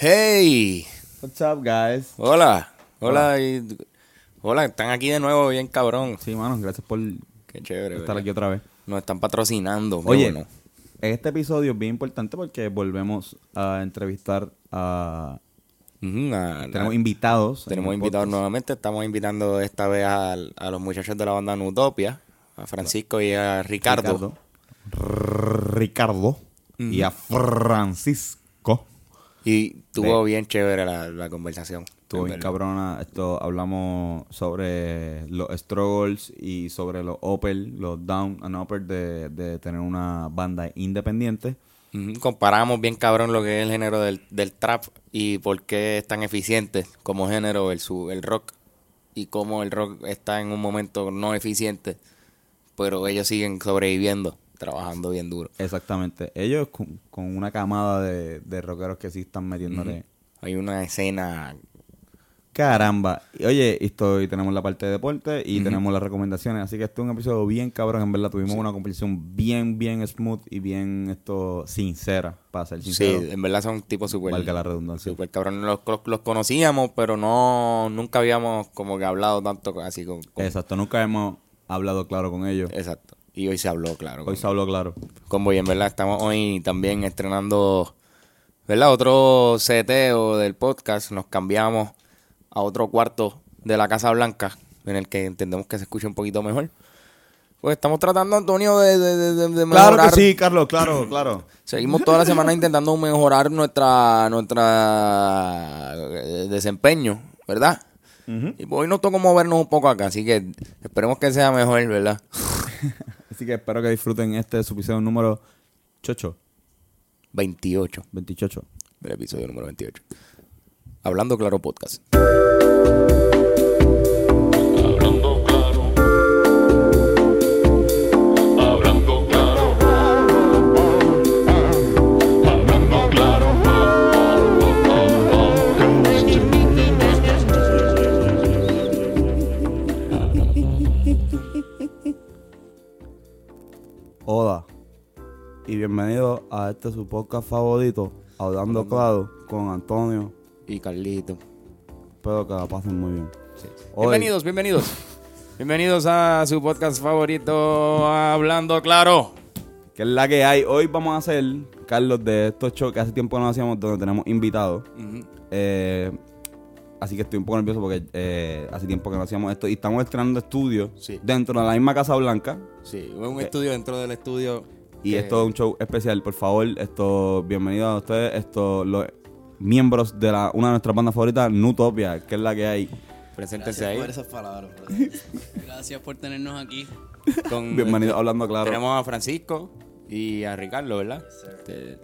Hey, What's up, guys? hola, hola, y- hola, están aquí de nuevo, bien cabrón. Sí, mano, gracias por Qué chévere. estar ¿verdad? aquí otra vez. Nos están patrocinando. Oye, bueno. este episodio es bien importante porque volvemos a entrevistar a... A- Tenemos a- invitados. en tenemos invitados podcast. nuevamente. Estamos invitando esta vez al- a, los muchachos de la banda Nutopia, a Francisco y a Ricardo. Ricardo. Ricardo. Y a Francisco. Y estuvo bien chévere la, la conversación. Estuvo en bien cabrona. Esto, hablamos sobre los struggles y sobre los upper, los down and upper de, de tener una banda independiente. Comparamos bien cabrón lo que es el género del, del trap y por qué es tan eficiente como género versus el rock y cómo el rock está en un momento no eficiente, pero ellos siguen sobreviviendo, trabajando bien duro. Exactamente. Ellos con, con una camada de, de rockeros que sí están metiéndole. Hay una escena Caramba. Y, Oye, esto, y tenemos la parte de deporte y tenemos las recomendaciones. Así que este es un episodio bien cabrón. En verdad, tuvimos una conversación bien, bien smooth y bien esto sincera, para ser Sí, sincero. en verdad son tipos súper Valga la redundancia. super cabrón. Los, los, los conocíamos, pero no nunca habíamos como que hablado tanto así con, con- Exacto. Nunca hemos hablado claro con ellos. exacto. Y hoy se habló, claro. Hoy con- se habló claro. Combo y en verdad estamos hoy también estrenando, ¿verdad? Otro seteo del podcast. Nos cambiamos a otro cuarto de la Casa Blanca en el que entendemos que se escucha un poquito mejor. Pues estamos tratando, Antonio, de, de, de- de- de mejorar. Claro que sí, Carlos, claro, claro. Seguimos toda la semana intentando mejorar nuestra nuestra eh, desempeño, ¿verdad? Y hoy nos tocó movernos un poco acá, así que esperemos que sea mejor, ¿verdad? Así que espero que disfruten este su episodio número chocho, 28. 28. el episodio número 28. Hablando Claro Podcast. A este su podcast favorito, Hablando Claro, con Antonio. Y Carlito. Espero que la pasen muy bien. Hoy- Bienvenidos, bienvenidos. Bienvenidos a su podcast favorito, Hablando Claro. Que es la que hay. Hoy vamos a hacer, Carlos, de estos shows que hace tiempo no hacíamos, donde tenemos invitados. Eh, así que estoy un poco nervioso porque eh, hace tiempo que no hacíamos esto. Y estamos estrenando estudios Sí. dentro de la misma Casa Blanca. Sí, un estudio dentro del estudio. Y que- esto es un show especial. Por favor, esto, bienvenidos a ustedes, esto, los miembros de la, una de nuestras bandas favoritas, Nutopia, que es la que hay. Preséntense Gracias ahí. por esas palabras, brother. Gracias por tenernos aquí. Con, Bienvenidos Hablando Claro. Tenemos a Francisco y a Ricardo, ¿verdad?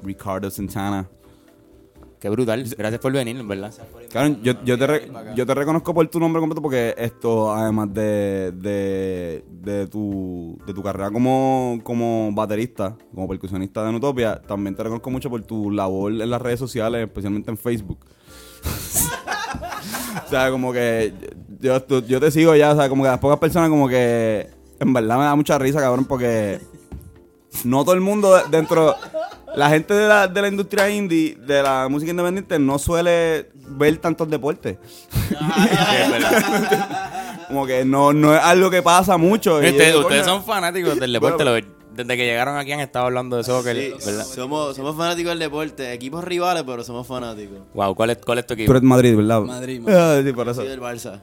Ricardo Santana. Qué brutal. Gracias por venir, ¿verdad? Claro, yo, yo, te re- yo te reconozco por tu nombre completo porque esto, además de, de, de, tu, de tu carrera como, como baterista, como percusionista de Nutopia, también te reconozco mucho por tu labor en las redes sociales, especialmente en Facebook. o sea, como que yo, yo te sigo ya, o sea, como que las pocas personas como que en verdad me da mucha risa, cabrón, porque no todo el mundo de- dentro la gente de la, de la industria indie de la música independiente no suele ver tantos deportes como que no, no es algo que pasa mucho y Ustedes, yo, ustedes coño, son fanáticos del deporte. lo- desde que llegaron aquí han estado hablando de soccer, Sí, ¿verdad? somos, somos fanáticos del deporte, equipos rivales, pero somos fanáticos. Wow, ¿cuál es, cuál es tu tú equipo? eres Madrid ¿verdad? Madrid, Madrid. Ah, sí, por eso Soy del Barça.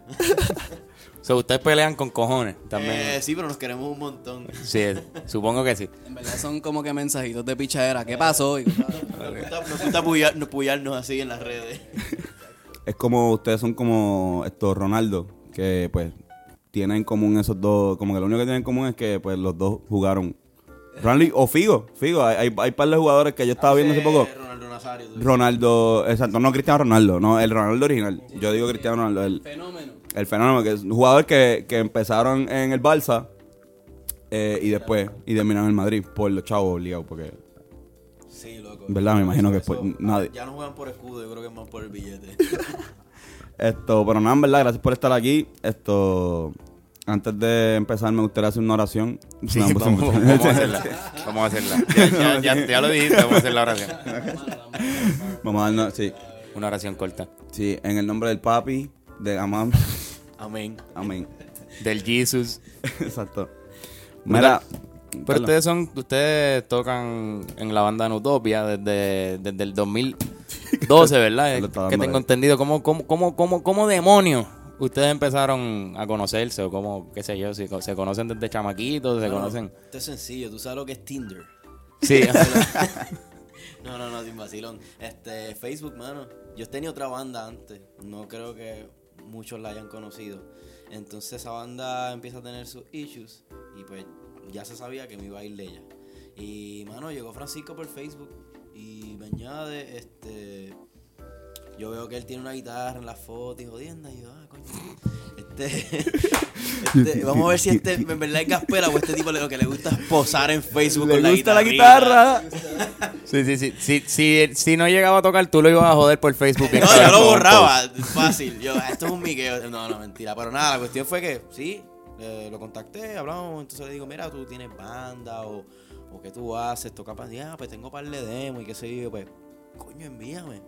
So, ustedes pelean con cojones también. Eh, sí, pero nos queremos un montón. Sí, supongo que sí. En verdad son como que mensajitos de pichadera. ¿Qué pasó? Y. Nos gusta, nos gusta puyar- nos puyarnos así en las redes. es como ustedes son como estos Ronaldo que pues tienen en común esos dos como que lo único que tienen en común es que pues los dos jugaron Ronaldo y- o Figo Figo hay, hay, hay par de jugadores que yo estaba viendo hace poco Ronaldo Nazario. tú. Ronaldo, exacto, no Cristiano Ronaldo, no, el Ronaldo original. Yo digo Cristiano Ronaldo, el, Fenómeno. El fenómeno, que es un jugador que, que empezaron en el Barça eh, y después, y terminaron en Madrid por los chavos obligados, porque Sí, loco. Verdad, me imagino que Eso- por- nadie- Ya no juegan por escudo, yo creo que es más por el billete. Esto, pero nada, en verdad, gracias por estar aquí. Esto, antes de empezar, me gustaría hacer una oración. Sí, No, pues, vamos, vamos a hacerla. Vamos a hacerla. Ya, ya, ya- ya lo dijiste, vamos a hacer la oración. Vamos a darnos, sí. Una oración corta. Sí, en el nombre del papi, de Amán. Amén. Amén. Del Jesus. Exacto. Mira, Pero perdón. ustedes son, ustedes tocan en la banda Nutopia desde, desde el 2012, ¿verdad? Que tengo entendido. ¿Cómo, cómo, cómo, cómo, cómo demonios ustedes empezaron a conocerse? O cómo, qué sé yo, si se conocen desde chamaquitos, se conocen... Esto es sencillo. Tú sabes lo que es Tinder. Sí, No, no, no, sin vacilón. Este, Facebook, mano. Yo tenía otra banda antes. No creo que muchos la hayan conocido. Entonces esa banda empieza a tener sus issues. Y pues ya se sabía que me iba a ir de ella. Y, mano, llegó Francisco por Facebook. Y me añade, este... Yo veo que él tiene una guitarra en la foto y jodiendo. Y yo, ah, coño. Este, este, vamos a ver si este en verdad es gaspera o este tipo lo que le gusta es posar en Facebook le con la gusta la guitarra. sí, sí, sí. Si, si, si no llegaba a tocar, tú lo ibas a joder por Facebook. No, yo lo borraba, fácil. Yo, esto es un miqueo. No, no, mentira. Pero nada, la cuestión fue que, sí, eh, lo contacté, hablamos. Entonces le digo, mira, tú tienes banda o, o qué tú haces, toca para ah, pues tengo par de demos y qué sé yo. Pues, coño, envíame.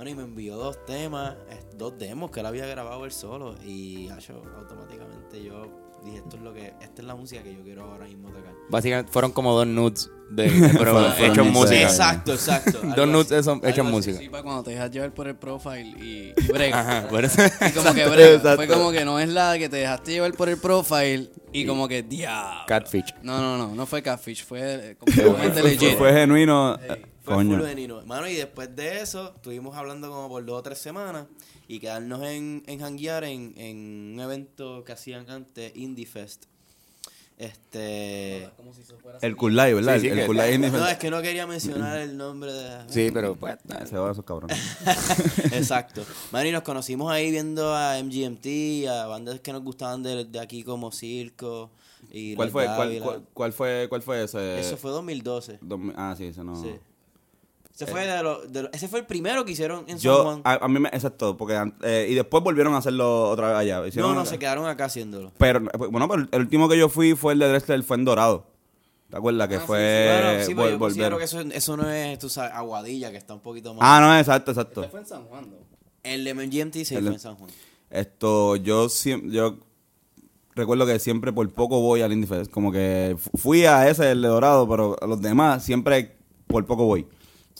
Bueno, y me envió dos temas, dos demos que él había grabado él solo. Y yo, automáticamente yo dije, esto es lo que, esta es la música que yo quiero ahora mismo tocar. Básicamente fueron como dos nudes, de, pero Fueron- fueron hechos música. Exacto, exacto. Dos nudes hechos música. Sí, para cuando te dejas llevar por el profile y, y brega. Ajá, por eso. Y como que brega. exacto. Fue como que no es la que te dejaste llevar por el profile y como que diablo. Catfish. No, no, no, no fue catfish, fue eh, Fue, completamente fue- legit. fue genuino. Fue Coño. full genuino. Mano, y después de eso, estuvimos hablando como por dos o tres semanas y quedarnos en, en hanguear en, en un evento que hacían antes, Indie Fest. Este. El Cool Live, ¿verdad? Sí, sí, el que- el Cool Live Indie No, Fest. es que no quería mencionar el nombre de. Sí, pero pues. Se van esos cabrones. Exacto. Mano, y nos conocimos ahí viendo a MGMT, a bandas que nos gustaban de, de aquí como Circo. Y ¿Cuál Los fue, cuál, Dávila. cuál, cuál fue, cuál fue ese? Eso fue 2012. dos mil- ah, sí, ese no. Sí. Ese fue, de lo- de lo- ese fue el primero que hicieron en San Juan. a, a mí me, exacto, porque eh, y después volvieron a hacerlo otra vez allá. Hicieron- No, no, se quedaron acá haciéndolo. Pero, eh, bueno, pero el último que yo fui fue el de Drexler, fue en Dorado. ¿Te acuerdas? Que fue. Bueno, sí, pero vol- yo considero volvieron. que eso, eso no es, tú sabes, Aguadilla, que está un poquito más... Ah, no, exacto, exacto. Fue en San Juan, ¿no? El de MGMT sí El- fue en San Juan. Esto, yo siempre, yo recuerdo que siempre por poco voy al Indie Fest. Como que fu- fui a ese, el de Dorado, pero a los demás siempre por poco voy.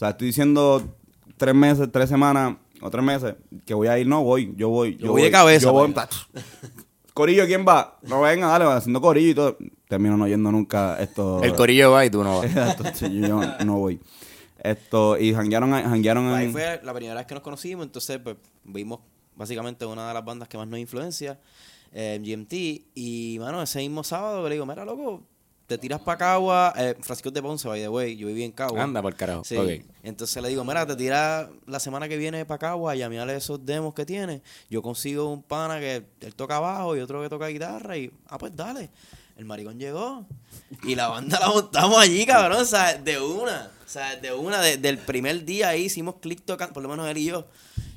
O sea, estoy diciendo tres meses, tres semanas o tres meses que voy a ir, no voy, yo voy. Yo voy de cabeza, Yo voy. Corillo, ¿quién va? No venga, dale, va haciendo corillo y todo. Termino no yendo nunca esto. El corillo va y tú no vas. Exacto, yo no voy. Esto, y janguearon, janguearon Ahí en... fue la primera vez que nos conocimos, entonces pues, vimos básicamente una de las bandas que más nos influencia, eh, MGMT, y mano, ese mismo sábado le digo, mira loco, te tiras para Cagua, eh, Francisco es de Ponce, by the way, yo viví en Cagua. Anda por carajo. Sí. Entonces le digo, mira, te tiras la semana que viene para Cagua, llameale esos demos que tiene. Yo consigo un pana que él toca bajo y otro que toca guitarra y, ah, pues dale. El maricón llegó y la banda la montamos allí, cabrón, o sea, de una. O sea, de una, de- del primer día ahí hicimos click tocando, por lo menos él y yo.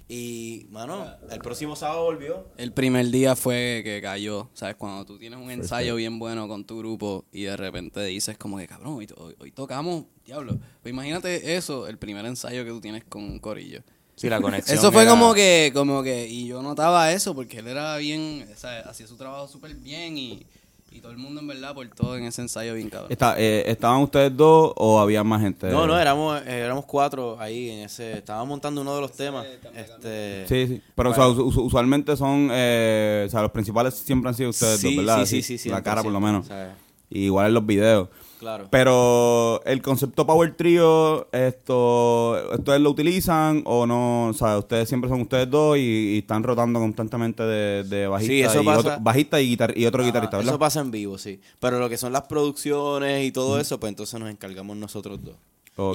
Y, mano, el próximo sábado volvió. El primer día fue que cayó, ¿sabes? Cuando tú tienes un ensayo bien bueno con tu grupo y de repente dices como que, cabrón, hoy, hoy- hoy tocamos, diablo. Pues imagínate eso, el primer ensayo que tú tienes con un corillo. Sí, la conexión. Eso fue era- como que, como que, y yo notaba eso porque él era bien, o sea, hacía su trabajo súper bien y, y todo el mundo en verdad por todo en ese ensayo bien cabrón. Está, eh, ¿Estaban ustedes dos o había más gente? No, no, éramos, eh, éramos cuatro ahí en ese. Estábamos montando uno de los temas. Este, Sí, sí. Pero o sea, usualmente son, eh, o sea, los principales siempre han sido ustedes Sí, dos, ¿verdad? sí, sí, sí, La cara por lo 100%, menos. o sea, Y igual en los videos. Claro. Pero el concepto Power Trio, esto, ¿ustedes lo utilizan o no? O sea, ustedes siempre son ustedes dos y, y están rotando constantemente de, de bajista, Sí, eso y, pasa. otro, bajista y, guitar- y otro Ajá, guitarrista, ¿verdad? Eso pasa en vivo, sí. Pero lo que son las producciones y todo eso, pues entonces nos encargamos nosotros dos.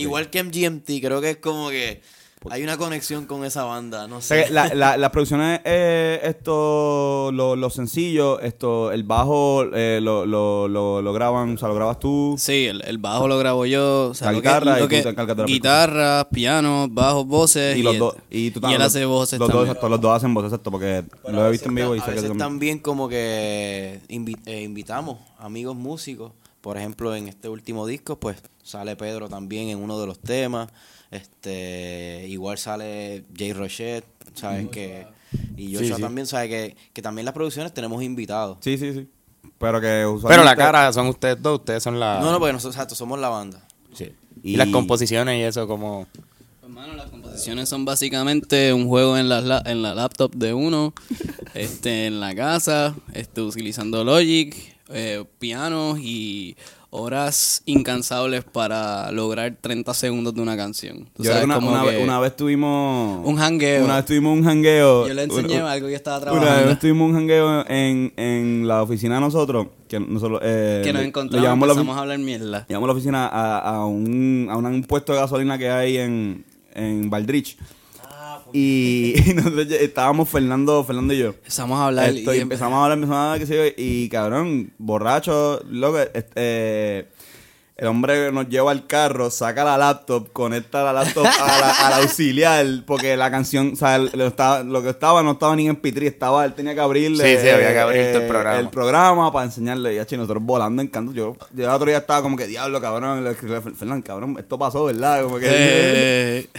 Igual que MGMT, creo que es como que hay una conexión con esa banda, no sé. que la, la, las producciones, eh, esto, lo, lo sencillo, esto, el bajo eh, lo, lo, lo, lo graban, o sea, lo grabas tú. Sí, el, el bajo lo grabo yo. O sea, La lo guitarra que, y lo tú que- te encargas de la Guitarra, piano, bajos, voces. Y los él- dos, y tú y también, él los- hace voces los dos, también. exacto, los dos hacen voces, exacto, porque Pero lo he visto en vivo y sé que también como que invi- eh, invitamos amigos músicos Por ejemplo, en este último disco, pues sale Pedro también en uno de los temas. Este, igual sale Jay Rochet, ¿sabes? Que, y Joshua sí. también, ¿sabes? Que, que también las producciones tenemos invitados. Sí, sí, sí. Pero que Pero usualmente... la cara son ustedes dos, ustedes son la... No, no, porque nosotros exacto, somos la banda. Sí. Y, Y- las composiciones y eso como... Hermano, las composiciones son básicamente un juego en la, la- en la laptop de uno, este, en la casa, este, utilizando Logic, eh, pianos y horas incansables para lograr 30 segundos de una canción. Creo que una, como una que vez, una vez tuvimos... Un jangueo. Una vez tuvimos un jangueo. Yo le enseñé algo que estaba Una vez trabajando. tuvimos un jangueo en, en la oficina de nosotros. Que nosotros... Eh, que nos encontramos, empezamos a hablar mierda. Llamamos a la oficina a, a un, a un puesto de gasolina que hay en, en Valdrich. Y, y nosotros estábamos Fernando, Fernando y yo. Empezamos a hablar Esto, y y empezamos a hablar, empezamos a hablar, qué sé yo, y cabrón, borracho, loco, este, eh, el hombre nos lleva al carro, saca la laptop, conecta la laptop a la, al auxiliar, porque la canción, o sea, el- lo, estaba, lo que estaba no estaba ni en Pitri, estaba, él tenía que abrirle Sí, sí, había que abrirte el programa. el programa para enseñarle, y así nosotros volando en canto, yo, yo el otro día estaba como que, diablo, cabrón, a Fernán, cabrón, esto pasó, ¿verdad? Como que... Eh,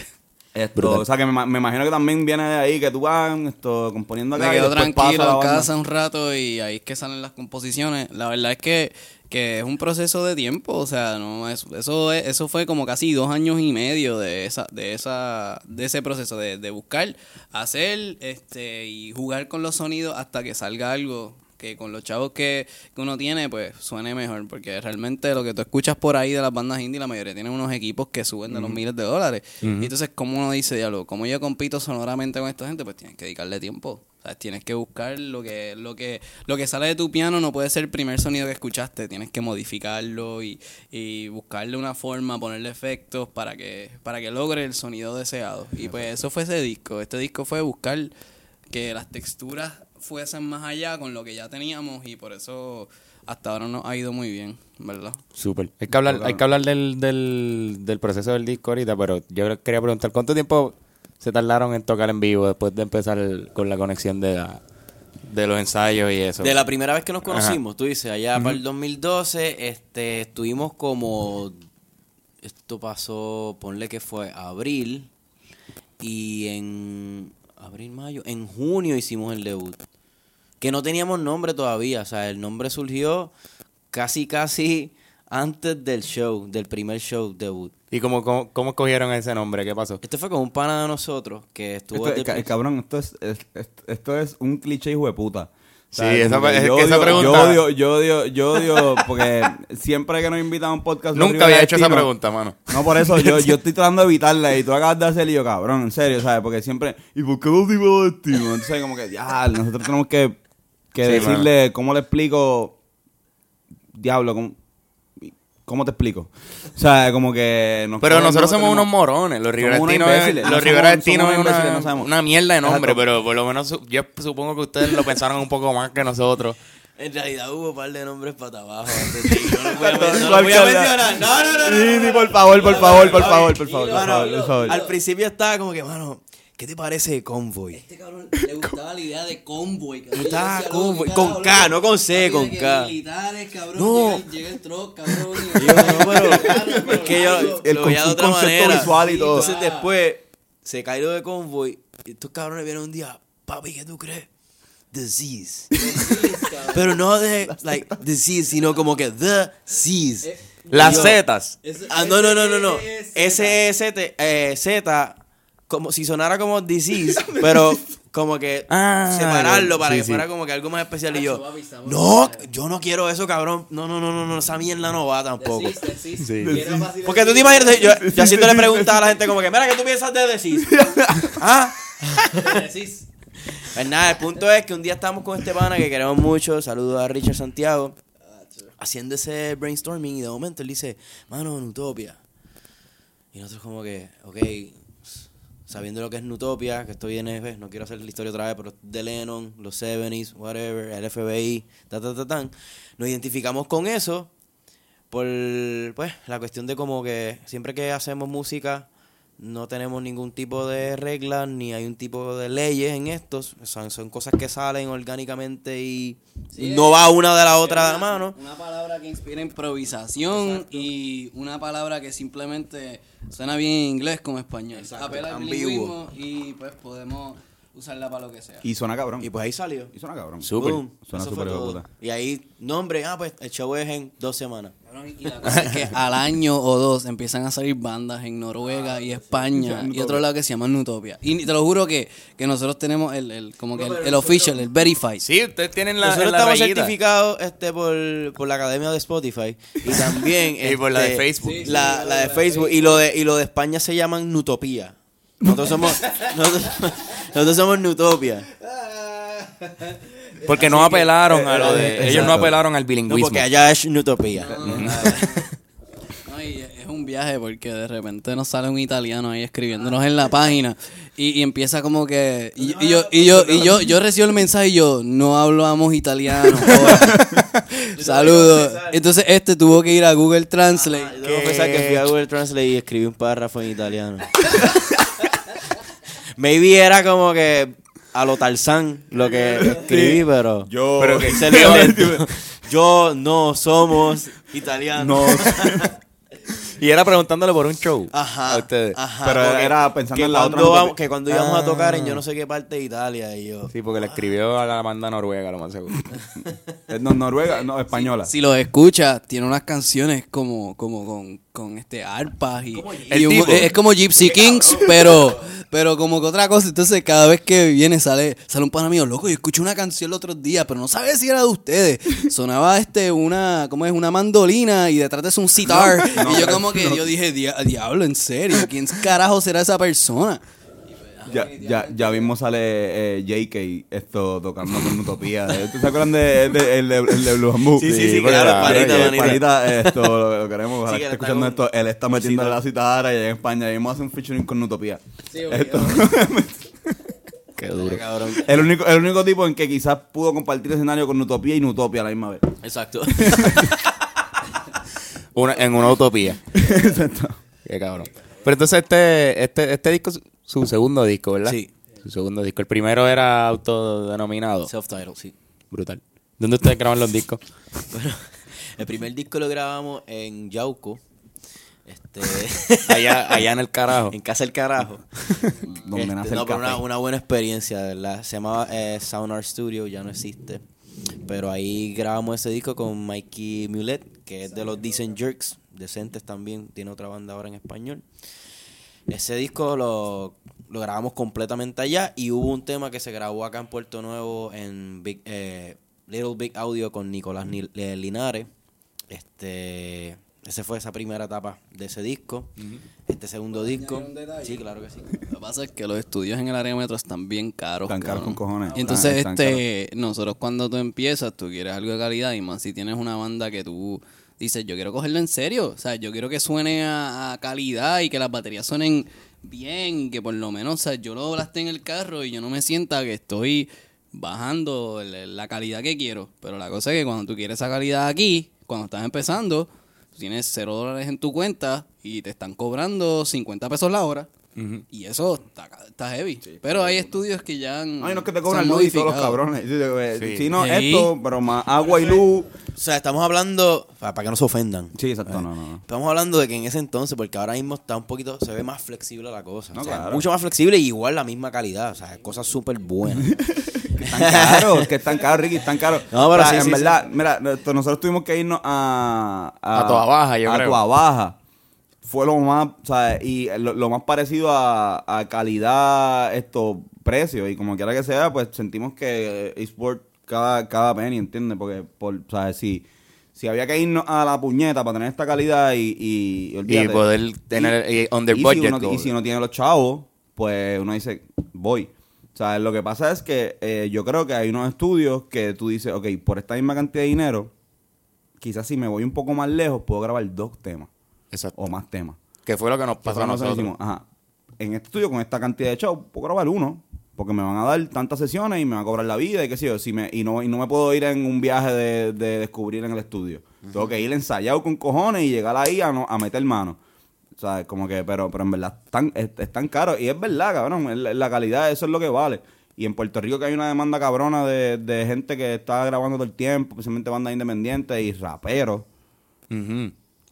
Esto, o sea, que me, me imagino que también viene de ahí, que tú vas esto, componiendo acá me quedo tranquilo en casa un rato y ahí es que salen las composiciones. La verdad es que, que es un proceso de tiempo, o sea, no es, eso es- eso fue como casi dos años y medio de esa de esa de ese proceso de, de buscar, hacer este y jugar con los sonidos hasta que salga algo que con los chavos que, que uno tiene, pues suene mejor. Porque realmente lo que tú escuchas por ahí de las bandas indie, la mayoría tienen unos equipos que suben de los miles de dólares. Y entonces, como uno dice, diálogo, como yo compito sonoramente con esta gente, pues tienes que dedicarle tiempo. O sea, tienes que buscar lo que, lo que, lo que sale de tu piano no puede ser el primer sonido que escuchaste. Tienes que modificarlo y, y buscarle una forma, ponerle efectos para que, para que logre el sonido deseado. Y pues eso fue ese disco. Este disco fue buscar que las texturas fuesen más allá con lo que ya teníamos y por eso hasta ahora nos ha ido muy bien, ¿verdad? Súper. Hay que hablar, hay que hablar del, del, del proceso del disco ahorita, pero yo quería preguntar, ¿cuánto tiempo se tardaron en tocar en vivo después de empezar el- con la conexión de, la- de los ensayos y eso? De la primera vez que nos conocimos, tú dices, allá para el 2012, este, estuvimos como, esto pasó, ponle que fue abril, y en abril, mayo, en junio hicimos el debut. Que no teníamos nombre todavía, o sea, el nombre surgió casi, casi antes del show, del primer show debut. ¿Y cómo, cómo, cómo escogieron ese nombre? ¿Qué pasó? Este fue con un pana de nosotros que estuvo... Esto, cabrón, esto es, es- es- esto es un cliché hijo de puta. Sí, esa yo esa odio- pregunta- Yo odio, yo odio, yo odio, porque siempre que nos invitan a un podcast... Nunca había hecho esa pregunta, mano. No, por eso yo, yo estoy tratando de evitarla y tú acabas de hacer y yo, cabrón, en serio, ¿sabes? Porque siempre, ¿y por qué los digo de destino? Entonces, como que, ya, nosotros tenemos que, que Sí, decirle, ¿cómo le explico? Diablo, ¿cómo, cómo te explico? O sea, como que... nos Pero nosotros no somos tenemos- unos morones. Los Destino es, los somos- imbéciles, una, no sabemos. una mierda de nombre, Exacto. pero por lo menos yo supongo que ustedes lo pensaron un poco más que nosotros. En realidad hubo un par de nombres para abajo. No los voy a, ¿Cuál men- no los voy a mencionar. No, no, no. no, Sí, no, sí, por favor, por favor, por favor, por favor. Al principio estaba como que, mano, ¿qué te parece Convoy? Este cabrón le gustaba la idea de convoy. Me gustaba Convoy, con K, no con C, con K. Militares, cabrón. No. Llega, llega el truck, cabrón. Y yo, no, pero es que yo El lo veía de otra manera. visual y todo. Entonces después se cayó de Convoy y estos cabrones vienen un día, papi, ¿qué tú crees? Disease. pero no de, like, disease, sino como que the seas. Las Y yo- zetas. Ah, no, no, no, no, no. S, Z, eh, Z, como si sonara como disease, pero como que Ah, separarlo para sí, que sí. fuera como que algo más especial. Y yo, papi, estamos- no, yo no quiero eso, cabrón. No, no, no, no, no, esa mierda no va tampoco. Sí. Porque tú te imaginas, yo, yo haciéndole preguntas a la gente como que, mira, ¿qué tú piensas de Decis? ¿Ah? Pues nada, el punto es que un día estábamos con este pana que queremos mucho, saludos a Richard Santiago, haciendo ese brainstorming y de momento él dice, mano, Nutopia. Y nosotros como que, ok, sabiendo lo que es Nutopia, que esto viene, ves, no quiero hacer la historia otra vez, pero de Lennon, los 70s, whatever, el FBI, ta, ta, ta, tan, nos identificamos con eso por pues la cuestión de como que siempre que hacemos música no tenemos ningún tipo de reglas ni hay un tipo de leyes en estos son, son cosas que salen orgánicamente y no va una de la otra de la mano. Una palabra que inspira improvisación y una palabra que simplemente suena bien en inglés como español. Apela al bilingüismo y pues podemos usarla para lo que sea. Y suena cabrón. Y pues ahí salió. Y suena cabrón. Súper. Boom. Suena Eso súper fue de todo. puta. Y ahí, nombre, ah, pues el show es en dos semanas. Cabrón, Y la cosa es que al año o dos empiezan a salir bandas en Noruega y España y otro lado que se llama Nutopia. Y te lo juro que, que nosotros tenemos el, el como que el, el official, el verified. Sí, ustedes tienen la, Nosotros la estamos rayita. certificados este, por, por la academia de Spotify y también Y por la de este, Facebook. Sí, sí, la, sí, la de Facebook y lo de y lo de España se llaman Nutopía. Nosotros somos nosotros, nosotros somos Nutopia. Porque no apelaron a lo de... Exacto. Ellos no apelaron al No, bilingüismo. porque allá es Nutopía. No, y es un viaje porque de repente nos sale un italiano ahí escribiéndonos en la página y, y empieza como que y, y yo y yo y yo yo recibo el mensaje y yo no hablamos italiano. Saludos. Entonces este tuvo que ir a Google Translate. Yo debo pensar que fui a Google Translate y escribí un párrafo en italiano. Maybe era como que a lo Tarzán lo que escribí, pero Yo. Pero que- se le lento. Yo no somos italianos. No. Y era preguntándole por un show Ajá. a ustedes. Ajá, Pero era pensando que en la cuando otra vamos-. Que cuando íbamos a tocar en Ah. yo no sé qué parte de Italia y yo. Sí, porque le escribió a la banda noruega, lo más seguro. No, Noruega, no, española. Si lo escuchas, tiene unas canciones como, como con, con este arpas y, un- es como Gypsy Kings, pero, pero como que otra cosa. Entonces cada vez que viene sale, sale un pana mío, loco, yo escuché una canción el otro día, pero no sabía si era de ustedes. Sonaba este una, ¿cómo es? Una mandolina y detrás de eso un sitar. y yo como que yo dije, "Dia- diablo, en serio, ¿quién carajo será esa persona? Ya, ya, ya mismo sale eh, JK esto tocando con Utopía. Eh, ¿Tú se acuerdan de, de- el, de, el de Blue Bamboo? Sí, sí, sí, claro, claro, panita, Eh, panita. panita, esto lo, lo queremos. Ojalá Sí, que esté está escuchando con- esto. Él está metiéndole la citara y allá en España. Y vamos a hacer un featuring con Utopía. Esto- Qué duro. Cabrón. el, único, el único tipo en que quizás pudo compartir escenario con Utopía y Nutopia a la misma vez. Exacto. Una- en una utopía. Exacto. Qué cabrón. Pero entonces este, este, este disco su segundo disco, ¿verdad? Sí. Su segundo disco. El primero era autodenominado. Self-titled, sí. Brutal. ¿Dónde ustedes graban los discos? Bueno, el primer disco lo grabamos en Yauco. Este. Allá, allá en el carajo. en Casa del Carajo. Donde Este, nace el no, pero una, una buena experiencia, verdad. Se llamaba eh, Sound Art Studio, ya no existe. Pero ahí grabamos ese disco con Mikey Mulet, que es de los Decent Jerks, decentes también, tiene otra banda ahora en español. Ese disco lo, lo grabamos completamente allá y hubo un tema que se grabó acá en Puerto Nuevo en Big, eh, Little Big Audio con Nicolás Ni- eh, Linares. Este, ese fue esa primera etapa de ese disco. Este segundo disco. Sí, claro que sí. Lo que pasa es que los estudios en el área metro están bien caros. Están caros con cojones. Y entonces, Están- están este, nosotros cuando tú empiezas, tú quieres algo de calidad y más si tienes una banda que tú dices, yo quiero cogerlo en serio. O sea, yo quiero que suene a, calidad y que las baterías suenen bien que por lo menos, o sea, yo lo blasté en el carro y yo no me sienta que estoy bajando la calidad que quiero. Pero la cosa es que cuando tú quieres esa calidad aquí, cuando estás empezando, tú tienes cero dólares en tu cuenta y te están cobrando 50 pesos la hora. Y eso está, está heavy. Pero hay estudios que ya han. Ay, no es que te cobran luz y todos los cabrones. Sí, eh, Sí. Si no, Sí. esto, pero más agua y luz. O sea, estamos hablando, para que no se ofendan. Sí, exacto. No, no, no. Estamos hablando de que en ese entonces, porque ahora mismo está un poquito, se ve más flexible la cosa. No, O sea, claro. Mucho más flexible y igual la misma calidad. O sea, cosas súper buenas. Están caros, que están caros, Ricky, están caros. No, pero O sea, sí, en sí, verdad, mira, nosotros tuvimos que irnos a... A Toa Baja, yo a creo. Toa Baja. Fue lo más, o sea, y lo, lo más parecido a, a calidad, esto, precio. Y como quiera que sea, pues sentimos que eSport cada, cada penny, ¿entiendes? Porque, por, o sea, si, si había que irnos a la puñeta para tener esta calidad y... Y, Y poder tener y under y budget. Si uno, y si uno tiene los chavos, pues uno dice, voy. O sea, lo que pasa es que eh, yo creo que hay unos estudios que tú dices, ok, por esta misma cantidad de dinero, quizás si me voy un poco más lejos, puedo grabar dos temas Exacto. o más temas. Que fue lo que nos pasó a nosotros decimos, ajá, en este estudio con esta cantidad de chavos, puedo grabar uno. Porque me van a dar tantas sesiones y me van a cobrar la vida y qué sé yo. Si me, y, no, y no me puedo ir en un viaje de, de descubrir en el estudio. Tengo que ir ensayado con cojones y llegar ahí a, no- a meter mano. O sea, como que, pero, pero en verdad es, es tan caro. Y es verdad, cabrón. La, calidad, eso es lo que vale. Y en Puerto Rico que hay una demanda cabrona de, de gente que está grabando todo el tiempo, especialmente bandas independientes y raperos.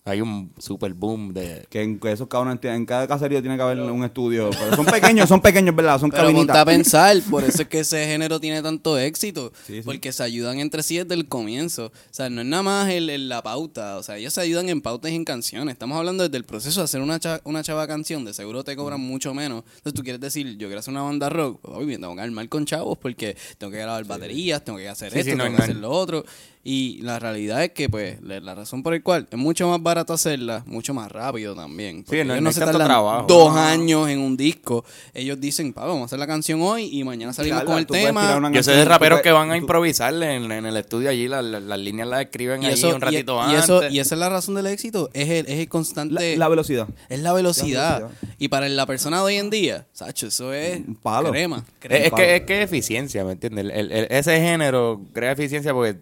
Hay un super boom de... Que en que esos cabrones, en cada caserío tiene que haber un estudio. Pero son pequeños, son pequeños, ¿verdad? Son Pero ponte a pensar, por eso es que ese género tiene tanto éxito. Sí, sí. Porque se ayudan entre sí desde el comienzo. O sea, no es nada más el, el- la pauta. O sea, ellos se ayudan en pautas y en canciones. Estamos hablando desde el proceso de hacer una, cha- una chava canción. De seguro te cobran mucho menos. Entonces tú quieres decir, yo quiero hacer una banda rock. Pues, Oye, tengo que armar con chavos porque tengo que grabar baterías, tengo que hacer Sí, esto, sí, no, tengo no, que hacer lo otro. Y la realidad es que, pues, la, la razón por el cual es mucho más barato hacerla, mucho más rápido también. Porque no- ellos no se tardan trabajo. dos No. años en un disco. Ellos dicen, pa, vamos a hacer la canción hoy y mañana salimos Tirarla, con el tema. Yo sé de raperos que van a improvisarle en, en el estudio allí, la- la- las líneas las escriben Y eso, un ratito y, y antes. eso, y esa es la razón del éxito. Es el, es el constante. La, la velocidad. es la velocidad. La velocidad. Y para la persona de hoy en día, Sacho, eso es Un palo. crema. Es, crema. es que es que es eficiencia, ¿me entiendes? El- el- el- ese género crea eficiencia porque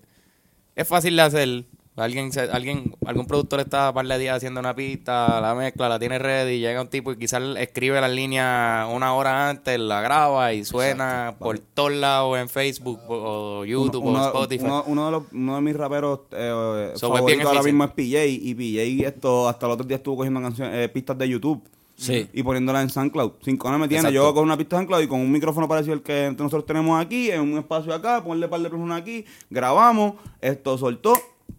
es fácil de hacer. Alguien, alguien, algún productor está par de días haciendo una pista, la mezcla, la tiene ready, llega un tipo y quizás escribe las líneas una hora antes, la graba y suena por todos lados en Facebook o YouTube uno, o Spotify. Uno, uno de los, uno de mis raperos eh, So, es bien favoritos ahora mismo es. PJ. Y PJ esto, hasta el otro día estuvo cogiendo canciones, eh, pistas de YouTube. Sí. Y poniéndolas en SoundCloud. Sin cojones me tiene. Yo con una pista de SoundCloud y con un micrófono parecido al que nosotros tenemos aquí, en un espacio acá, ponerle un par de personas aquí, grabamos, esto soltó,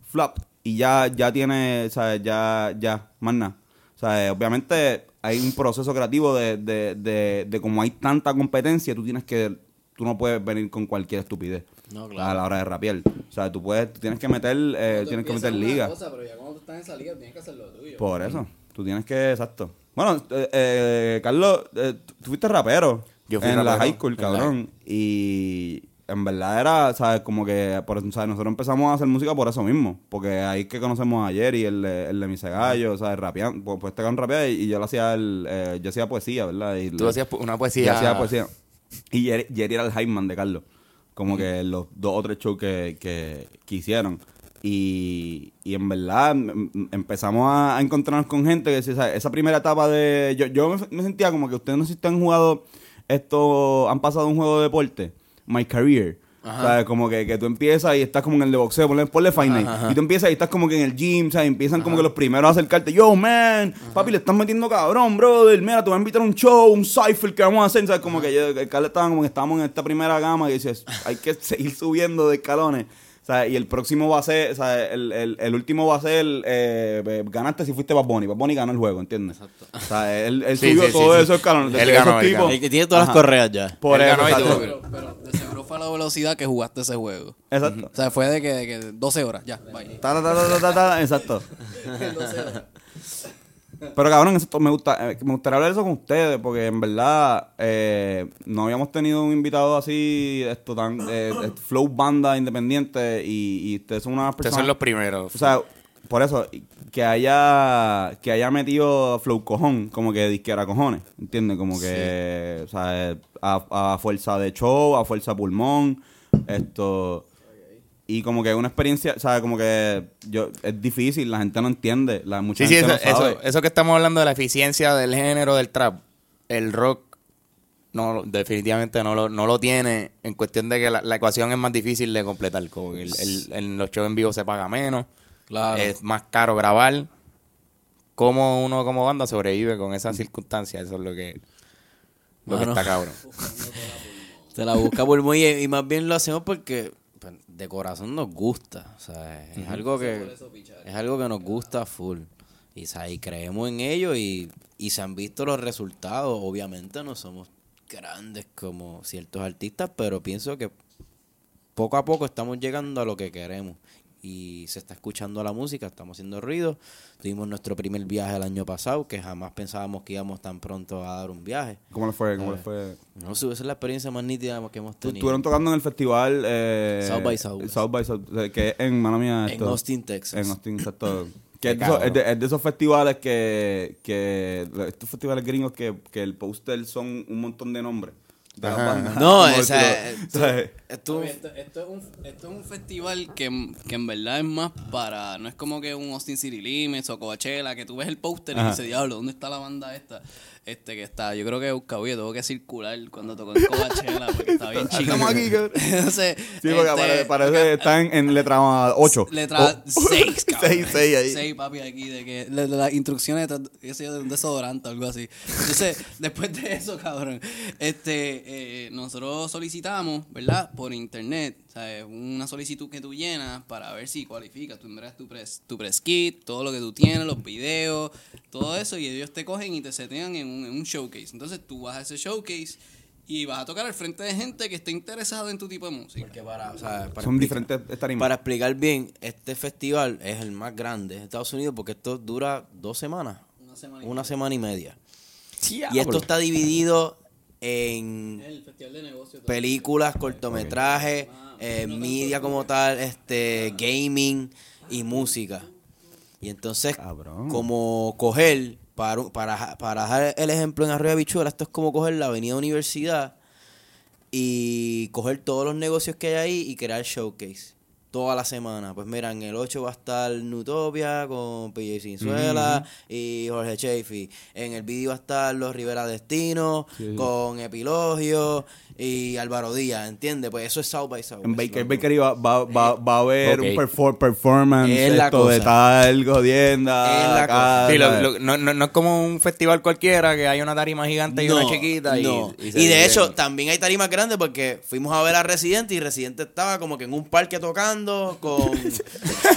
flap. Y ya, ya tiene, ¿sabes? Ya, ya, más nada. O sea, obviamente hay un proceso creativo de, de, de, de como hay tanta competencia, tú tienes que, tú no puedes venir con cualquier estupidez. No, A claro. la hora de rapear. O sea, tú puedes, tú tienes que meter, eh, tienes que meter liga. pero ya cuando tú estás en esa liga tienes que hacer lo tuyo. Por eso, tú tienes que, exacto. Bueno, eh, eh, Carlos, eh, tú fuiste rapero Yo fui en la high school, cabrón. Y en verdad era, ¿sabes? Como que, por ¿sabes? Nosotros empezamos a hacer música por eso mismo. Porque ahí que conocemos a Jerry, el, de- el de Mise Gallo, ¿sabes? Rapeando. Pues, pues este cabrón rapea y, y yo le hacía el, eh, yo hacía poesía, ¿verdad? Y Tú le- hacías una yo poesía. hacía poesía. Y Jerry, Jerry era el hype man de Carlos. Como que los dos o tres shows que, que, que hicieron. Y, y en verdad em- em- empezamos a, a encontrarnos con gente que decía, esa primera etapa de... Yo, yo me, me sentía como que ustedes no sé si han jugado esto, han pasado un juego de deporte, My Career. ¿Sabes? Como que, que tú empiezas y estás como en el de boxeo, ponle, ponle Fight Night. Y tú empiezas y estás como que en el gym, ¿sabes? Empiezan como que los primeros a acercarte. Yo, man, papi, le estás metiendo cabrón, brother. Mira, te voy a invitar a un show, un cypher que vamos a hacer. ¿Sabes? Como que yo, el Carlos estaba como que estábamos en esta primera gama y dices, hay que seguir subiendo de escalones. Sea, y el próximo va a ser, o sea, el, el, el último va a ser, eh, eh, ganaste si fuiste Bad Bunny. Bad Bunny ganó el juego, ¿entiendes? Exacto. O sea, él, él Sí, subió sí, todos sí, sí. esos escalones. de Él ganó, tipos- ganó. El que tiene todas Ajá. las correas ya. Por Él eso, ganó y exacto. tú- Pero, pero de seguro fue a la velocidad que jugaste ese juego. Exacto. O sea, fue de que, de que 12 horas, ya, bye. Ta, ta, ta, ta, ta, ta, exacto. Pero cabrón, eso me gusta, eh, me gustaría hablar eso con ustedes, porque en verdad eh, no habíamos tenido un invitado así, esto tan, eh, eh, flow banda independiente, y, y ustedes son una Ustedes persona. son los primeros. O sea, por eso, que haya, que haya metido flow cojón, como que disquera cojones, ¿entiendes? Como que, o sea, a, a fuerza de show, a fuerza pulmón, esto... Y como que una experiencia, o sea, como que yo es difícil, la gente no entiende, la mucha Sí, sí, gente eso, no sabe. eso, eso que estamos hablando de la eficiencia del género del trap, el rock no definitivamente no lo, no lo tiene en cuestión de que la, la ecuación es más difícil de completar. Como que el, el- en los shows en vivo se paga menos, Claro. es más caro grabar. ¿Cómo uno como banda sobrevive con esas circunstancias? Eso es lo que, lo que Mano. está cabrón. Se la busca por muy y más bien lo hacemos porque de corazón nos gusta, o sea, es algo que es algo que nos gusta full. Y, o sea, y creemos en ello y, y se han visto los resultados. Obviamente no somos grandes como ciertos artistas, pero pienso que poco a poco estamos llegando a lo que queremos. Y se está escuchando la música, estamos haciendo ruido. Tuvimos nuestro primer viaje el año pasado, que jamás pensábamos que íbamos tan pronto a dar un viaje. ¿Cómo le fue? ¿Cómo le fue? No sé, esa es la experiencia más nítida que hemos tenido. Estuvieron tocando en el festival eh, South by Southwest. South by South- eh, que es en, mano mía, En Austin, Texas. En Austin, exacto. Que Qué es de, esos, cabrón. es de- es de esos festivales que, que estos festivales gringos que, que el póster son un montón de nombres. De. No, estilo- ¿sabes? Esto- Oye, Esto, esto es un, esto es un festival que, que en verdad es más para. No es como que un Austin City Limits o Coachella, que tú ves el póster y dices, diablo, ¿dónde está la banda esta? Este que está, yo creo que Buscabulle tuvo que circular cuando tocó en Coachella porque estaba bien chico. Estamos aquí, cabrón. Entonces, Sí, porque este, parece, parece está en, letra 8. Letra 6, cabrón. 6, 6 ahí. 6, papi, aquí, de que de, de las instrucciones qué sé yo, de un desodorante o algo así. Entonces, después de eso, cabrón, este, eh, nosotros solicitamos, ¿verdad? Por internet, ¿sabes? Una solicitud que tú llenas para ver si cualificas. Tú envías tu press, tu press kit, todo lo que tú tienes, los videos, todo eso, y ellos te cogen y te setean en un, en un showcase. Entonces, tú vas a ese showcase y vas a tocar al frente de gente que esté interesada en tu tipo de música. Porque para, o sea, para Son explicar- diferentes tarimas. Para explicar bien, este festival es el más grande de Estados Unidos porque esto dura dos semanas, Una semana y una semana y media. Y esto está dividido en El festival de negocios. películas, cortometrajes, eh, media como tal, este, gaming y música. Y entonces, Cabrón. como coger, para, para, para dejar el ejemplo en Arroyo de Bichuela, esto es como coger la Avenida Universidad y coger todos los negocios que hay ahí y crear showcase. Toda la semana. Pues mira, en el 8 va a estar Nutopia con PJ Cinzuela y Jorge Chafee. En el vídeo va a estar Los Rivera Destino con Epilogio y Álvaro Díaz, ¿entiendes? Pues eso es South by South. En Baker. Bakery va, va, va, va a haber un perfor- performance Es la esto de cosa. tal jodienda. Es la acá, cosa. Sí, lo- ¿sabes? lo- no, no, no es como un festival cualquiera que hay una tarima gigante y una chiquita. Y, no. y de hecho, también hay tarimas grandes porque fuimos a ver a Residente y Residente estaba como que en un parque tocando con.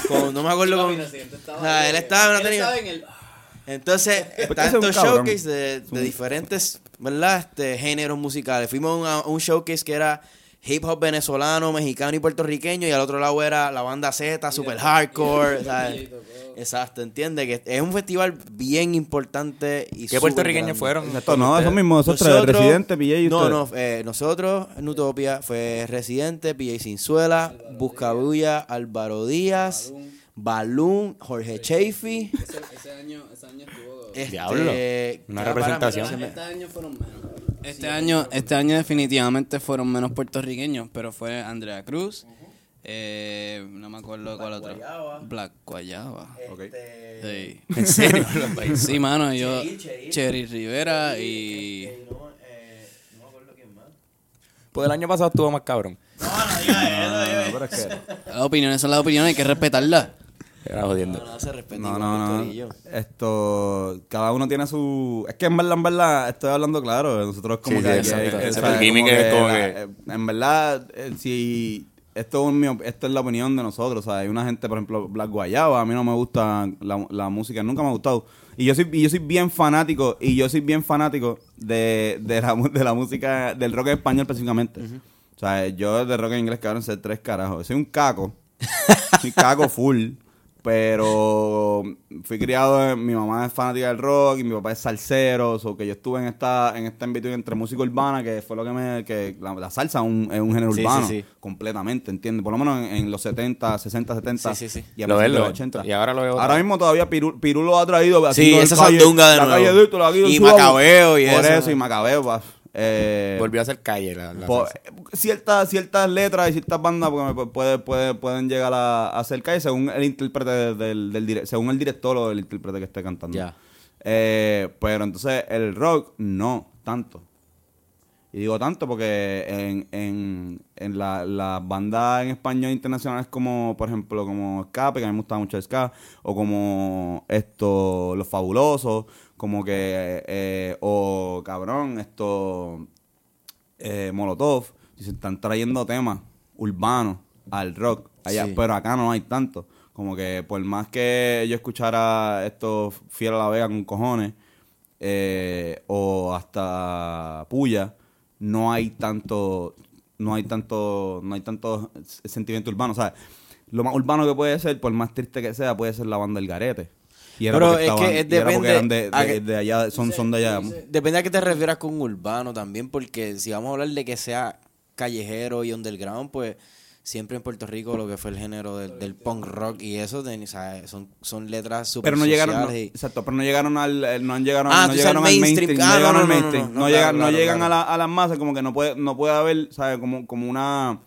con no me acuerdo con. O sea, él estaba en una. Entonces, cabrón. showcase de, de diferentes, ¿verdad? Este, géneros musicales. Fuimos a un showcase que era hip hop venezolano, mexicano y puertorriqueño, y al otro lado era la banda Z, super hardcore. ¿sabes? Exacto, entiende que es un festival bien importante y ¿Qué puertorriqueños fueron? No, eso mismo, esos tres, Residente, PJ y No, ustedes. no, eh, nosotros en Utopia fue Residente, PJ Cinzuela, Buscabulla, Álvaro Díaz, Balloon, Jorge Chafee. Ese, ese año, ese año estuvo. Este, Diablo, una ¿qué representación. Este año fueron menos. Este año, este año definitivamente fueron menos puertorriqueños, pero fue Andrea Cruz, eh, no me acuerdo cuál otro. Guayaba. Black Guayaba. Este, Sí. ¿En serio? Sí, mano, yo. Cherry Rivera y eh, no, eh, no me acuerdo quién más. Pues el año pasado estuvo más cabrón. Ah, pero es que- las opiniones son las opiniones, hay que respetarlas. Era jodiendo. No, no, se respeta. No, no, el no. Esto, cada uno tiene su. Es que en verdad, en verdad, estoy hablando claro. Nosotros como Sí, que. sí, que- exacto. que- ¿sabes? gimmick Como es como la- que- eh, En verdad, eh, si. Esto es, mi esto es la opinión de nosotros. O sea, hay una gente, por ejemplo, Black Guayaba. A mí no me gusta la, la música, nunca me ha gustado. Y yo soy, y yo soy bien fanático. Y yo soy bien fanático de, de, la, de la música, del rock en español específicamente. O sea, yo de rock en inglés, cabrón, sé tres carajos. Soy un caco. soy caco full. Pero fui criado, en- mi mamá es fanática del rock y mi papá es salsero, o que yo estuve en esta en esta in between entre música urbana, que fue lo que me que la, la salsa es un, es un género Sí, urbano sí, sí. completamente, ¿entiendes? Por lo menos en, en los 70, 60, 70 Sí, sí, sí. y a Lo lo los ves. 80. Y ahora lo veo Ahora mismo todavía Piru, Piru lo ha traído Sí, esa sandunga de la nuevo. calle de Y. Macabeo y Por eso. eso y Macabeo, pa. Eh, Volvió a ser calle la, la por- salsa. ciertas, ciertas letras y ciertas bandas porque me puede, puede- pueden llegar a, a ser calle según el intérprete del, del según el director o el intérprete que esté cantando. Eh, pero entonces el rock no tanto. Y digo tanto porque en, en, en la- las bandas en español internacionales como, por ejemplo, como Escape, que a mí me gusta mucho el Ska, o como esto, Los Fabulosos, como que, eh, o cabrón, esto, eh, Molotov, y se están trayendo temas urbanos al rock allá, Sí. pero acá no hay tanto. Como que por más que yo escuchara esto Fiel a la Vega con cojones, eh, o hasta Puya, no hay tanto, no hay tanto, no hay tanto sentimiento urbano. O sea, lo más urbano que puede ser, por más triste que sea, puede ser la banda del Garete. Y era Pero porque es que es y era porque depende eran de, a de- que- de allá, son, son de allá. Depende a qué te refieras con urbano también, porque si vamos a hablar de que sea callejero y underground, pues siempre en Puerto Rico lo que fue el género del, del punk rock y eso de- o sea, son, son letras super Pero no llegaron, no, y- exacto, pero no llegaron al, eh, no han llegado, Ah, no llegaron al mainstream, mainstream. no Ah, llegaron al mainstream, no, llegan. A, la- a las masas, como que no puede, no puede haber, ¿sabes? Como, como una,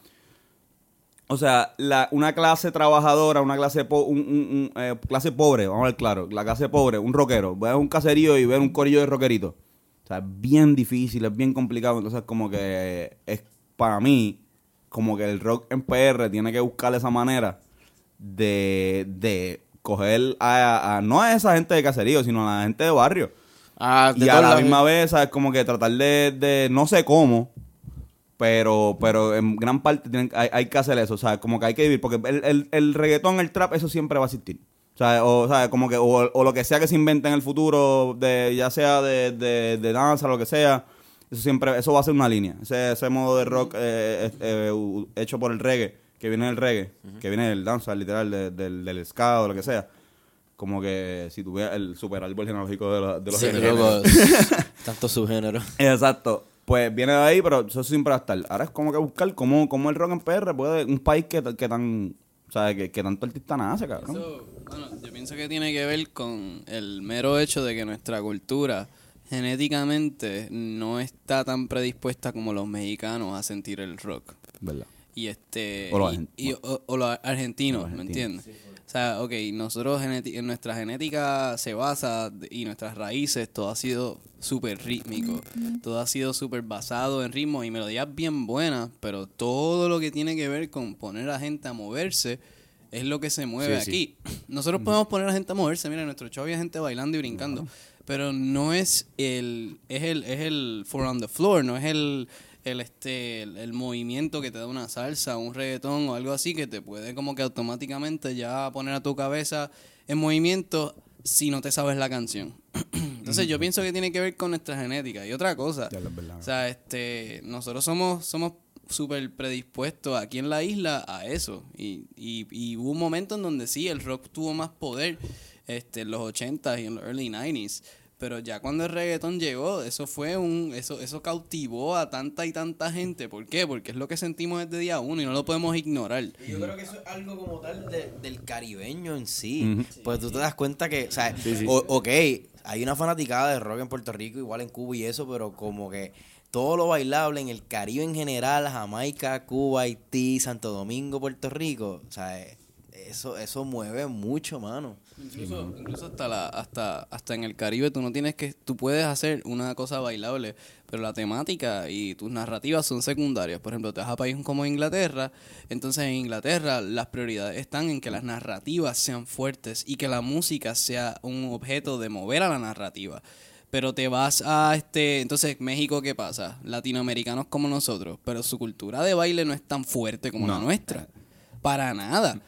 o sea, la, una clase trabajadora, una clase, po- un, un- un, eh, clase pobre, vamos a ver claro, la clase pobre, un rockero, voy a un caserío y ver un corillo de rockeritos. O sea, es bien difícil, es bien complicado. Entonces, como que es para mí, como que el rock en PR tiene que buscar esa manera de, de coger a, a- no a esa gente de caserío, sino a la gente de barrio. Ah, de Y a la misma vez, ¿sabes? Como que tratar de, de no sé cómo, pero pero en gran parte tienen, hay, hay que hacer eso, o sea, como que hay que vivir, porque el, el, el reggaetón, el trap, eso siempre va a existir. O sea, o, sea, como que, o, o lo que sea que se invente en el futuro, de, ya sea de, de, de danza, lo que sea, eso siempre, eso va a ser una línea. Ese, ese modo de rock eh, eh, eh, hecho por el reggae, que viene del reggae, que viene del danza, literal, de- del, del ska o lo que sea. Como que si tuviera el super árbol genealógico de, la- de los Sí, géneros. loco, tanto subgénero. Exacto. Pues viene de ahí, pero eso siempre va a estar. Ahora es como que buscar cómo, cómo el rock en PR puede... Un país que, que tan... O sea, que, que tanto artista nace, cabrón. Eso, bueno, yo pienso que tiene que ver con el mero hecho de que nuestra cultura genéticamente no está tan predispuesta como los mexicanos a sentir el rock. ¿Verdad? Y este O los y- argen- y- o, o los argentinos, Los ¿me argentinos. entiendes? O sea, ok, nosotros en nuestra genética se basa y nuestras raíces, todo ha sido súper rítmico, todo ha sido súper basado en ritmos y melodías bien buenas, pero todo lo que tiene que ver con poner a gente a moverse es lo que se mueve Sí, aquí. Nosotros podemos poner a gente a moverse, mira, en nuestro show había gente bailando y brincando, pero no es el, es el, es el for on the floor, no es el, el este el, el movimiento que te da una salsa, un reggaetón o algo así que te puede como que automáticamente ya poner a tu cabeza en movimiento si no te sabes la canción. Entonces yo pienso que tiene que ver con nuestra genética. Y otra cosa, Ya, o sea, este, nosotros somos, somos súper predispuestos aquí en la isla a eso. Y, y, y hubo un momento en donde sí, el rock tuvo más poder este, en los 80s y en los early 90s. Pero ya cuando el reggaetón llegó, eso fue un, eso, eso cautivó a tanta y tanta gente. ¿Por qué? Porque es lo que sentimos desde día uno y no lo podemos ignorar. Y Yo creo que eso es algo como tal de- del caribeño en sí. Pues tú te das cuenta que, o sea, o- ok, hay una fanaticada de rock en Puerto Rico, igual en Cuba y eso, pero como que todo lo bailable en el Caribe en general, Jamaica, Cuba, Haití, Santo Domingo, Puerto Rico, o sea, eh, eso, eso mueve mucho, mano. Incluso, incluso hasta la, hasta, hasta en el Caribe tú no tienes que, tú puedes hacer una cosa bailable, pero la temática y tus narrativas son secundarias. Por ejemplo, te vas a países como Inglaterra, entonces en Inglaterra las prioridades están en que las narrativas sean fuertes y que la música sea un objeto de mover a la narrativa. Pero te vas a este, entonces México qué pasa? Latinoamericanos como nosotros, pero su cultura de baile no es tan fuerte como la nuestra. Para nada.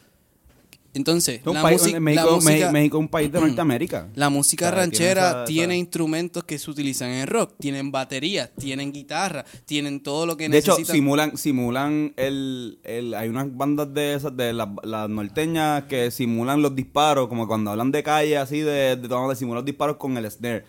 Entonces, un la, país- música- México, la música- México- es un país de Norteamérica. la música tiene ranchera esa- tiene, esa- instrumentos que se utilizan en rock, tienen baterías, tienen guitarra, tienen todo lo que De hecho, necesitan. simulan, simulan el, el, hay unas bandas de esas, de las, norteñas que simulan los disparos, como cuando hablan de calle, así, de, de, de simular los disparos con el snare.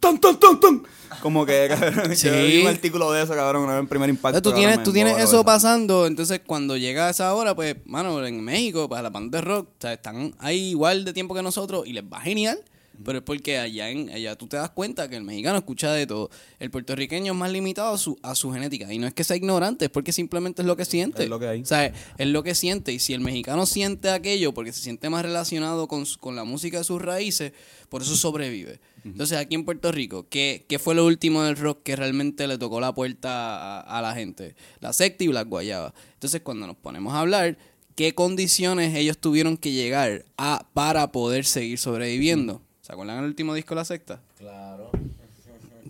¡Ton, ton, ton, ton! Como que, cabrón, Sí. yo vi un artículo de eso, cabrón, una vez en primer impacto. Tú tienes, tú tienes eso pasando, entonces cuando llega esa hora, pues, mano, en México, para la banda de rock, o sea, están ahí igual de tiempo que nosotros y les va genial, pero es porque allá en allá tú te das cuenta que el mexicano escucha de todo. El puertorriqueño es más limitado a su, a su genética y no es que sea ignorante, es porque simplemente es lo que siente. Es lo que hay. O sea, es lo que siente y si el mexicano siente aquello porque se siente más relacionado con, con la música de sus raíces, por eso sobrevive. Entonces, aquí en Puerto Rico, ¿qué, qué fue lo último del rock que realmente le tocó la puerta a, a la gente? La secta y Black Guayaba. Entonces, cuando nos ponemos a hablar, ¿qué condiciones ellos tuvieron que llegar a para poder seguir sobreviviendo? ¿Se acuerdan el último disco de la secta? Claro.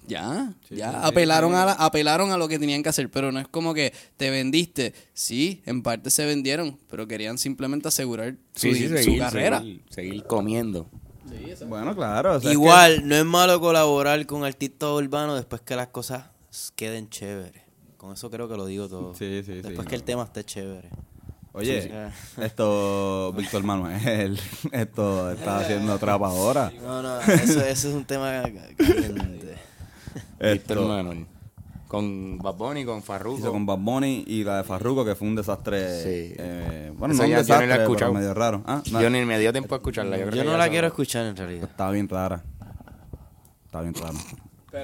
Ya, ya apelaron a la- apelaron a lo que tenían que hacer, pero no es como que te vendiste. Sí, en parte se vendieron, pero querían simplemente asegurar su, Sí, sí, su seguir, carrera. Seguir, seguir comiendo. Bueno, claro. o sea, es Igual, no es malo colaborar con artistas urbanos después que las cosas queden chéveres. Con eso creo que lo digo todo. Sí, sí, sí. Después que el tema esté chévere. Oye, Sí, sí. esto, Víctor Manuel, esto está haciendo trap ahora. No, no, eso, eso es un tema caliente. Víctor Esto, Manuel. Con Bad Bunny, con Farruko. hizo con Bad Bunny y la de Farruko, que fue un desastre. Sí. eh, bueno, Esa no un ya yo ni la he desastre, pero medio raro. Ah, no, Yo ni me dio tiempo a escucharla. Yo, Yo no la quiero escuchar en realidad. Estaba bien rara. Estaba bien rara.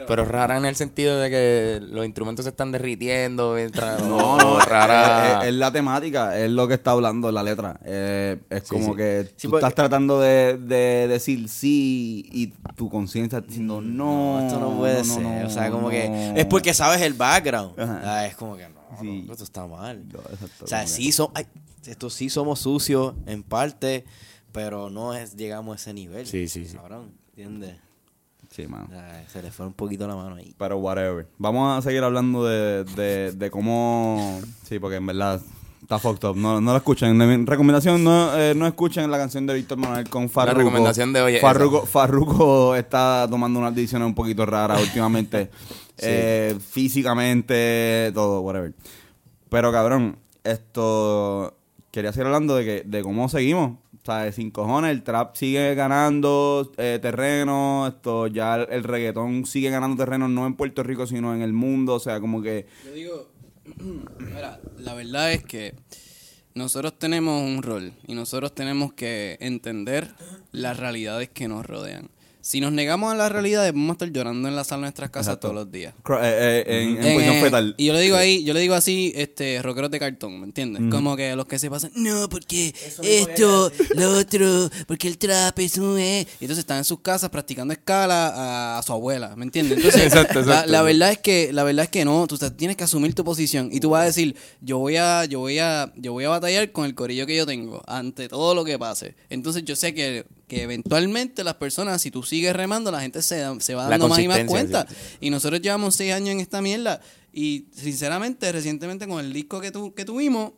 Pero rara en el sentido de que los instrumentos se están derritiendo mientras... No, no, rara... Es, es- es la temática, es lo que está hablando la letra. Eh, es como sí. que Sí, tú porque- estás tratando de, de decir sí y tu conciencia está diciendo no. No, esto no puede no, ser. no, o sea, como que es porque sabes el background. Ajá. Ah, es como que no, Sí. no, esto está mal. Exacto, o sea, que- sí son, ay, esto sí somos sucios en parte, pero no es llegamos a ese nivel. Sí, sí, sí. Cabrón, ¿entiendes? Sí, mano. Se le fue un poquito la mano ahí. Pero whatever. Vamos a seguir hablando de, de, de cómo... Sí, porque en verdad está fucked up. No, no lo escuchen. De mi recomendación, no, eh, no escuchen la canción de Víctor Manuel con Farruko. recomendación de hoy es Farruko, Farruko está tomando unas decisiones un poquito raras últimamente. Eh, físicamente, todo, whatever. Pero cabrón, esto... Quería seguir hablando de, que, de cómo seguimos. O sea, sin cojones, el trap sigue ganando eh, terreno, esto ya el, el reggaetón sigue ganando terreno no en Puerto Rico, sino en el mundo. O sea, como que... Yo digo, la verdad es que nosotros tenemos un rol y nosotros tenemos que entender las realidades que nos rodean. Si nos negamos a las realidades, vamos a estar llorando en la sala de nuestras casas Exacto. todos los días. cro- eh, eh, en, en En, posición eh, fetal. Y yo le digo ahí, yo le digo así, este, rockeros de cartón, ¿me entiendes? Como que los que se pasan, no, porque esto, lo otro, porque el trap es un... eh". Y entonces están en sus casas practicando escala a, a su abuela, ¿me entiendes? Entonces, Exacto, la- exacto. La, verdad es que, la verdad es que no, tú te- tienes que asumir tu posición y tú vas a decir, yo voy a, yo voy a, yo voy a batallar con el corillo que yo tengo ante todo lo que pase. Entonces yo sé que, que eventualmente las personas, si tú sigues remando, la gente se, se va dando más y más cuenta. sí, Y nosotros llevamos seis años en esta mierda. Y sinceramente, recientemente con el disco que, tu, que tuvimos,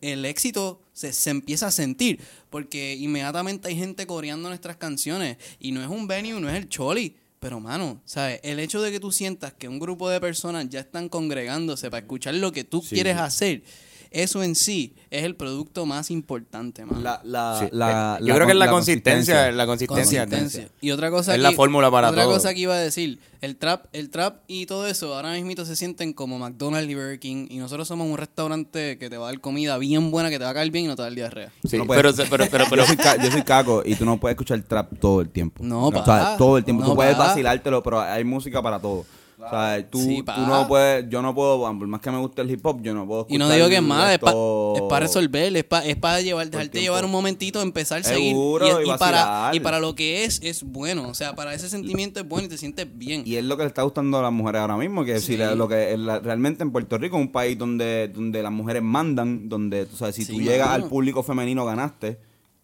el éxito se, se empieza a sentir. Porque inmediatamente hay gente coreando nuestras canciones. Y no es un venue, no es el choli. Pero, mano, ¿sabes? El hecho de que tú sientas que un grupo de personas ya están congregándose para escuchar lo que tú quieres hacer, eso en sí es el producto más importante, mano. La, la, Sí. la- Eh, la Yo creo que es la, con- consistencia, la consistencia. Consistencia. Y otra cosa Es la que- fórmula para otra todo. cosa que iba a decir, el trap, el trap y todo eso, ahora mismo se sienten como McDonald's y Burger King y nosotros somos un restaurante que te va a dar comida bien buena, que te va a caer bien y no te va a dar diarrea. Sí, No pero, pero, pero, pero, yo, soy ca- yo soy caco y tú no puedes escuchar trap todo el tiempo. No, O pa. sea, todo el tiempo. No, tú puedes pa. vacilártelo, pero hay música para todo. O sea, tú, Sí, tú pa. no puedes, yo no puedo, por más que me guste el hip hop, yo no puedo Y no digo que es mala, es para esto- resolver, es para es pa llevar, dejarte tiempo. llevar un momentito, empezar a seguir. Seguro, y y, para, y para lo que es, es bueno. O sea, para ese sentimiento es bueno y te sientes bien. Y es lo que le está gustando a las mujeres ahora mismo, que si Sí. la- lo que la- realmente en Puerto Rico es un país donde, donde las mujeres mandan, donde tú sabes, si Sí, tú llegas al público femenino ganaste,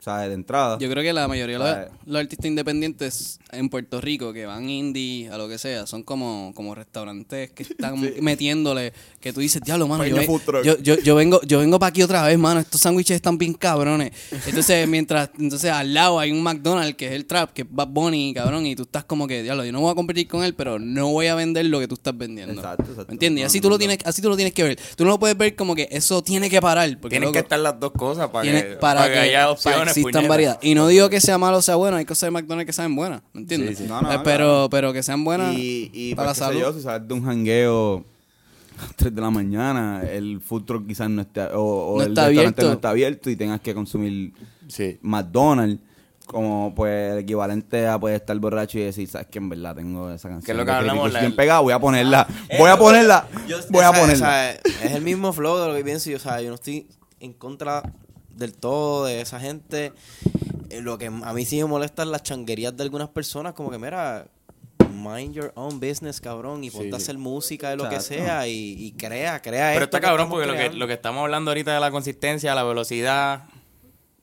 de entrada. Yo creo que la mayoría de los, artistas independientes en Puerto Rico que van indie, a lo que sea, son como, como restaurantes que están metiéndole, que tú dices, diablo, mano, yo, yo, yo, yo vengo, yo vengo para aquí otra vez, mano, estos sándwiches están bien cabrones. Entonces, mientras, entonces al lado hay un McDonald's que es el trap, que es Bad Bunny, cabrón, y tú estás como que, diablo, yo no voy a competir con él, pero no voy a vender lo que tú estás vendiendo. Exacto, exacto. ¿Me entiendes? Y No, así no, tú lo no. tienes, así tú lo tienes que ver. Tú no lo puedes ver como que eso tiene que parar. Porque, tienen que estar las dos cosas para, tiene- que, para, para que que, haya opciones. Existan variedad. Y no digo que sea malo o sea bueno, hay cosas de McDonald's que saben buenas, ¿me entiendes? Sí, sí. No, no, Eh, claro. pero, pero que sean buenas Y, y para la pues, qué sé salud. yo, si sales de un jangueo a las 3 de la mañana, el food truck quizás no esté, o, o No el está restaurante abierto. no está abierto y tengas que consumir Sí. McDonald's como pues el equivalente a pues estar borracho y decir, sabes que en verdad tengo esa canción. Que es lo que de hablamos, la- bien pegada, voy a ponerla, Eh, voy a ponerla, yo- voy a ponerla. es el mismo flow de lo que pienso yo. O sea, yo no estoy en contra del todo de esa gente. Eh, Lo que a mí sí me molesta es las changuerías de algunas personas. Como que, mira, mind your own business, cabrón. Y ponte a hacer música de lo que sea. Y, y crea, crea Pero esto está cabrón porque lo que, lo que estamos hablando ahorita de la consistencia, la velocidad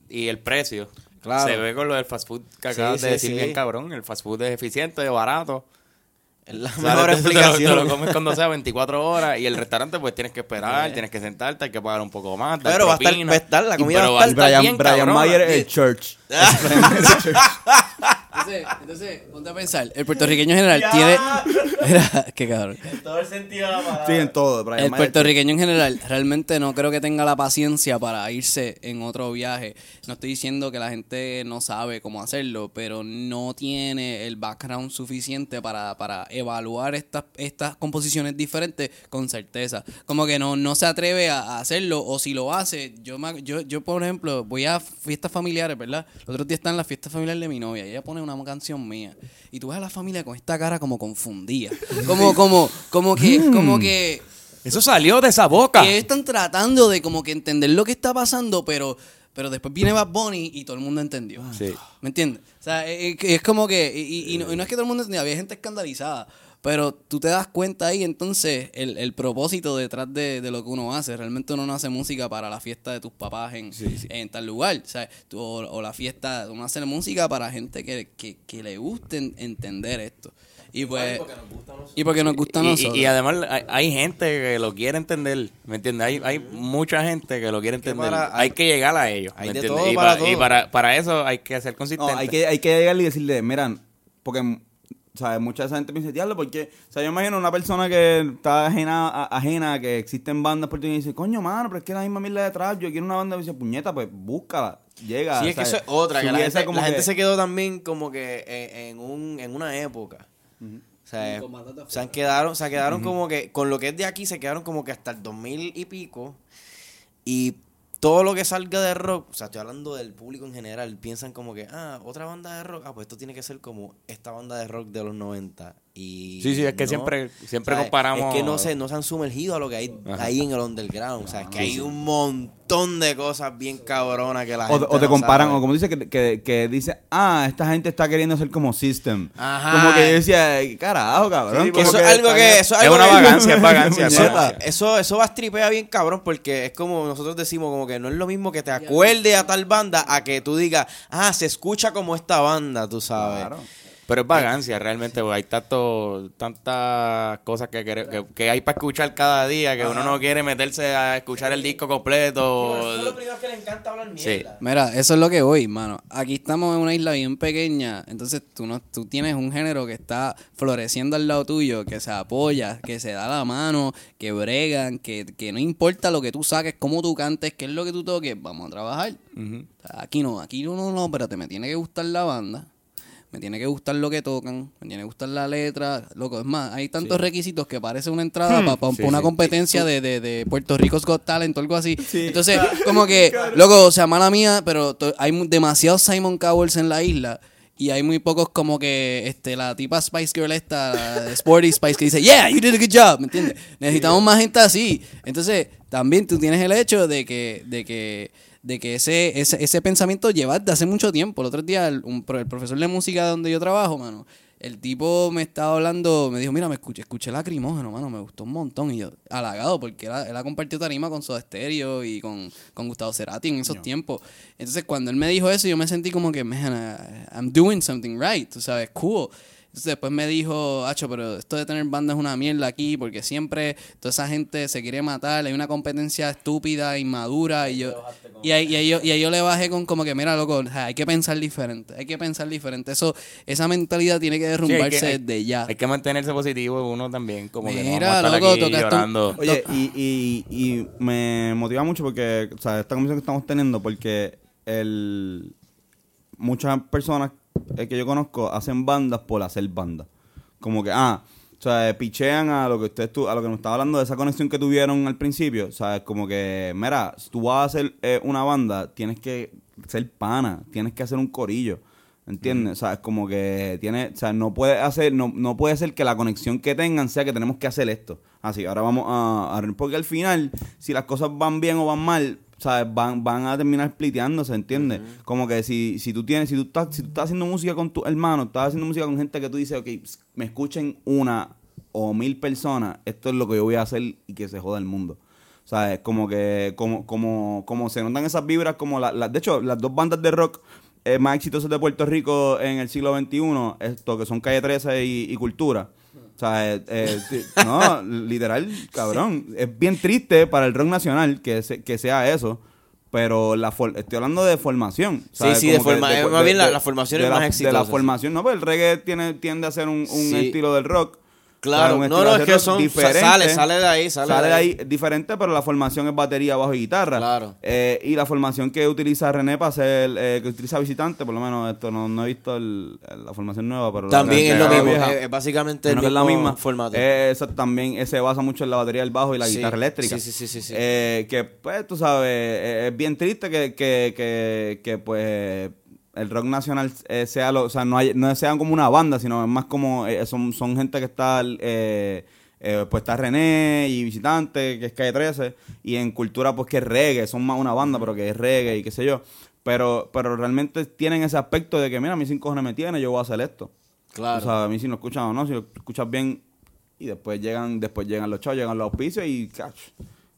y el precio. Claro. Se ve con lo del fast food que acabas sí, de decir sí. bien cabrón. El fast food es eficiente, es barato. Es la Sales, mejor te- te lo- explicación. Te lo, comes cuando sea 24 horas y el restaurante pues tienes que esperar, tienes que sentarte, hay que pagar un poco más. Pero va a estar- va a estar, la Y- comida pero va a estar Brian, bien Brian. Mayer es el church. Entonces, entonces, ponte a pensar, el puertorriqueño en general tiene, Mira, qué cabrón. En todo el sentido de la palabra. Sí, en todo. Brian El Mayer. puertorriqueño en general realmente no creo que tenga la paciencia para irse en otro viaje. No estoy diciendo que la gente no sabe cómo hacerlo, pero no tiene el background suficiente para, para evaluar estas, estas composiciones diferentes con certeza. Como que no, no se atreve a, hacerlo o si lo hace, yo, me- yo, yo por ejemplo voy a fiestas familiares, ¿verdad? Los otros días están las fiestas familiares de mi novia y ella pone una canción mía y tú ves a la familia con esta cara como confundida. Como, como, como que, como que... Eso salió de esa boca. Que están tratando de como que entender lo que está pasando, pero, pero después viene Bad Bunny y todo el mundo entendió. Sí. ¿Me entiendes? O sea, es, es como que, y, y no, y no es que todo el mundo entendía, había gente escandalizada, pero tú te das cuenta ahí entonces el, el propósito detrás de, de lo que uno hace. Realmente uno no hace música para la fiesta de tus papás en, en tal lugar, o, sea, tú- o, o la fiesta, uno hace música para gente que, que, que le guste en- entender esto. Y pues, y porque nos gusta a Y- y, nosotros. y además hay, hay gente que lo quiere entender, ¿me entiendes? Hay, hay mucha gente que lo quiere entender. para- hay que llegar a ellos, hay ¿me de entiendes? todo y para para, y para, para eso hay que ser No, consistente. hay que, hay que llegarle y decirle, miran, porque, ¿sabes? Mucha de esa gente me dice, diablo, porque, o sea, yo imagino una persona que está ajena, a- ajena que existen bandas por ti y dice, coño, mano, pero es que la misma mierda detrás, yo quiero una banda y dice, puñeta, pues búscala, llega. Sí, es que eso es otra, que la gente, como la gente que- se quedó también como que en, en un, en una época. O sea, se han quedaron, se quedaron como que, con lo que es de aquí, se quedaron como que hasta el 2000 y pico. Y todo lo que salga de rock, o sea, estoy hablando del público en general, piensan como que, ah, otra banda de rock, ah, pues esto tiene que ser como esta banda de rock de los 90. Y Sí, sí, es que no. siempre- siempre sea, comparamos- Es que no se, no se han sumergido a lo que hay Ajá. ahí en el underground. O sea, es que hay un montón de cosas bien cabronas que la O, gente o te no comparan, sabe. o como dice que, que, que dice, ah, esta gente está queriendo ser como System. Ajá. Como que yo decía, "Ay, carajo, cabrón. Sí, eso es algo que- eso es algo una que- vagancia, es vagancia. es vagancia. Eso, eso va a stripea bien cabrón porque es como nosotros decimos como que no es lo mismo que te acuerde a tal banda a que tú digas, ah, se escucha como esta banda, tú sabes. Claro. Pero es vagancia, realmente, porque hay tanto, tantas cosas que, que, que hay para escuchar cada día que uno no quiere meterse a escuchar el disco completo. primero que le encanta hablar Sí. Mira, eso es lo que voy, mano. Aquí estamos en una isla bien pequeña, entonces tú no, tú tienes un género que está floreciendo al lado tuyo, que se apoya, que se da la mano, que bregan, que, que no importa lo que tú saques, cómo tú cantes, qué es lo que tú toques, vamos a trabajar. Aquí no, aquí no, no, no, espérate, me tiene que gustar la banda, me tiene que gustar lo que tocan, me tiene que gustar la letra, loco, es más, hay tantos requisitos que parece una entrada para Sí, una sí. competencia de, de, de Puerto Rico's Got Talent o algo así. Entonces, como que, loco, o sea, mala mía, pero hay demasiados Simon Cowells en la isla. Y hay muy pocos como que este la tipa Spice Girl esta, Sporty Spice, que dice, yeah, you did a good job, ¿me entiendes? Necesitamos más gente así. Entonces, también tú tienes el hecho de que, de que, de que ese, ese, ese pensamiento lleva de hace mucho tiempo. El otro día, el, un pro- el profesor de música donde yo trabajo, mano, el tipo me estaba hablando, me dijo, mira, me escuché, escuché lacrimógeno, mano, me gustó un montón. Y yo, halagado, porque él, ha- él ha compartido tarima con Soda Stereo y con, con Gustavo Cerati en esos tiempos. Entonces, cuando él me dijo eso, yo me sentí como que, man, I- I'm doing something right, tú sabes, cool. Entonces después me dijo, Hacho, pero esto de tener bandas es una mierda aquí porque siempre toda esa gente se quiere matar, hay una competencia estúpida, inmadura y yo y ahí, y ahí yo, y ahí yo le bajé con como que, mira, loco, o sea, hay que pensar diferente, hay que pensar diferente. Eso, esa mentalidad tiene que Sí, hay derrumbarse que- hay- desde ya. Hay que mantenerse positivo uno también, como que no Mira, vamos a estar loco, aquí llorando. Oye, y, y, y me motiva mucho porque, o sea, esta conversación que estamos teniendo, porque el muchas personas eh, que yo conozco hacen bandas por hacer bandas. Como que, ah, o sea, pichean a lo que usted a lo que nos estaba hablando de esa conexión que tuvieron al principio. O sea, es como que, mira, si tú vas a hacer eh, una banda, tienes que ser pana, tienes que hacer un corillo. ¿Entiendes? O sea, es como que tiene, o sea, no puede hacer, no, no puede ser que la conexión que tengan sea que tenemos que hacer esto. Así, ahora vamos a, a- porque al final, si las cosas van bien o van mal, ¿sabes? Van, van a terminar spliteándose, ¿entiendes? Como que si, si tú tienes, si tú estás, si tú estás haciendo música con tu hermano, estás haciendo música con gente que tú dices, ok, me escuchen una o mil personas, esto es lo que yo voy a hacer y que se joda el mundo. ¿Sabes? Como que, como, como, como se notan esas vibras, como la, la- de hecho, las dos bandas de rock eh, más exitosas de Puerto Rico en el siglo XXI, esto que son Calle 13 y, y Cultura. O sea, eh, eh, no, literal, cabrón. Es bien triste para el rock nacional que, se- que sea eso. Pero la for- estoy hablando de formación. ¿sabes? sí, de Como que forma- eh, más bien la- la formación de es la- más De la exitosa. formación, no, pues el reggae tiene, tiende a ser un, un Sí. estilo del rock. Claro, no, no, es que son, diferente. sale, sale de ahí, sale, Sale de ahí diferente, pero la formación es batería, bajo y guitarra. Claro. Eh, y la formación que utiliza René para hacer, eh, que utiliza visitante, por lo menos esto no, no he visto el- la formación nueva, pero la- También es lo mismo, vieja, es, básicamente el es la misma. formato. Eh, eso también eh, se basa mucho en la batería del bajo y la Sí, guitarra eléctrica. sí, sí, sí, sí, sí. Eh, que, pues, tú sabes, es bien triste que, que, que, que, pues, el rock nacional eh, sea, lo, o sea, no, hay, no sean como una banda, sino es más como, eh, son, son gente que está, eh, pues está René y Visitante, que es Calle 13, y en cultura, pues que es reggae, son más una banda, pero que es reggae y qué sé yo. Pero, pero realmente tienen ese aspecto de que, mira, a mí sin cojones me tiene, yo voy a hacer esto. Claro. O sea, a mí si lo escuchan o no, si lo escuchas bien y después llegan después llegan los shows, llegan los auspicios y catch.